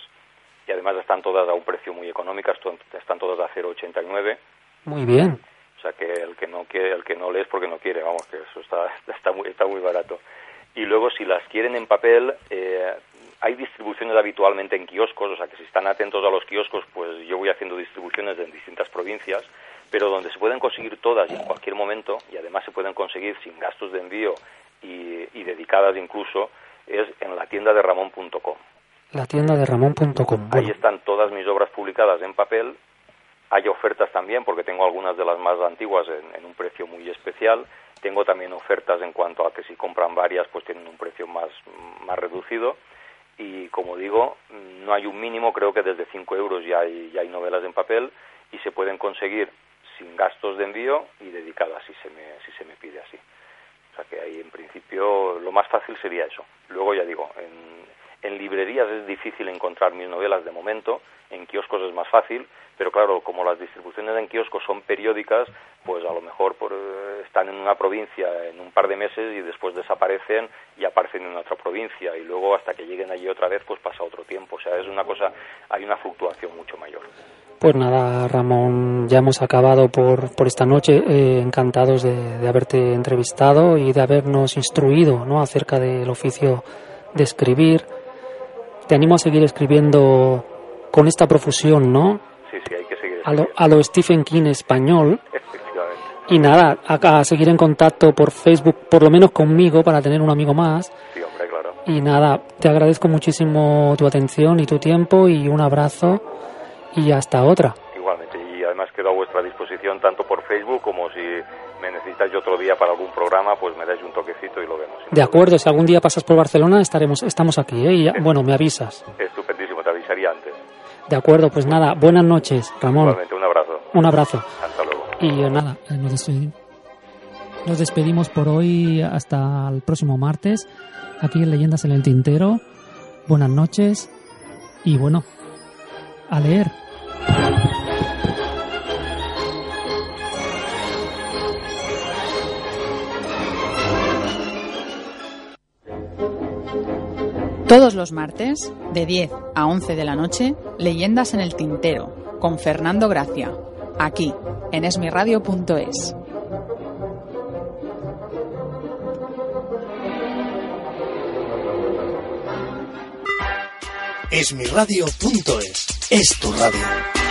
Y además están todas a un precio muy económico, están todas a 0,89. Muy bien. O sea que el que no quiere, el que no lee es porque no quiere, vamos, que eso está, está, muy, está muy barato. Y luego si las quieren en papel, eh, hay distribuciones habitualmente en kioscos, o sea que si están atentos a los kioscos, pues yo voy haciendo distribuciones en distintas provincias, pero donde se pueden conseguir todas y en cualquier momento, y además se pueden conseguir sin gastos de envío y, y dedicadas incluso, es en la tienda de ramón.com. La tienda de ramón.com. Ahí están todas mis obras publicadas en papel hay ofertas también, porque tengo algunas de las más antiguas en, un precio muy especial. Tengo también ofertas en cuanto a que si compran varias, pues tienen un precio más, más reducido. Y como digo, no hay un mínimo, creo que desde 5 euros ya hay, ya hay novelas en papel y se pueden conseguir sin gastos de envío y dedicadas si se me, si se me pide así. O sea que ahí en principio lo más fácil sería eso. Luego ya digo, en, en librerías es difícil encontrar mis novelas de momento, en kioscos es más fácil, pero claro, como las distribuciones en kioscos son periódicas, pues a lo mejor por, eh, están en una provincia en un par de meses y después desaparecen y aparecen en otra provincia y luego hasta que lleguen allí otra vez pues pasa otro tiempo, o sea, es una cosa, hay una fluctuación mucho mayor. Pues nada, Ramón, ya hemos acabado por, por esta noche. Eh, encantados de, de, haberte entrevistado y de habernos instruido ¿no? acerca del oficio de escribir. Te animo a seguir escribiendo con esta profusión, ¿no? a lo, Stephen King español. Y nada, a, seguir en contacto por Facebook, por lo menos conmigo, para tener un amigo más. Y nada, te agradezco muchísimo tu atención y tu tiempo y un abrazo y hasta otra. Igualmente, y además quedo a vuestra disposición tanto por Facebook como si necesitáis otro día para algún programa, pues me dais un toquecito y lo vemos. De acuerdo, si algún día pasas por Barcelona, estaremos, estamos aquí, ¿eh? Y bueno, me avisas. Estupendísimo, te avisaría antes. De acuerdo, pues nada, buenas noches, Ramón. un abrazo. Un abrazo. Hasta luego. Y eh, nada, eh, nos despedimos. Nos despedimos por hoy hasta el próximo martes, aquí en Leyendas en el Tintero. Buenas noches y bueno, a leer. Todos los martes, de 10 a 11 de la noche, Leyendas en el Tintero, con Fernando Gracia, aquí, en esmiradio.es. Esmiradio.es es tu radio.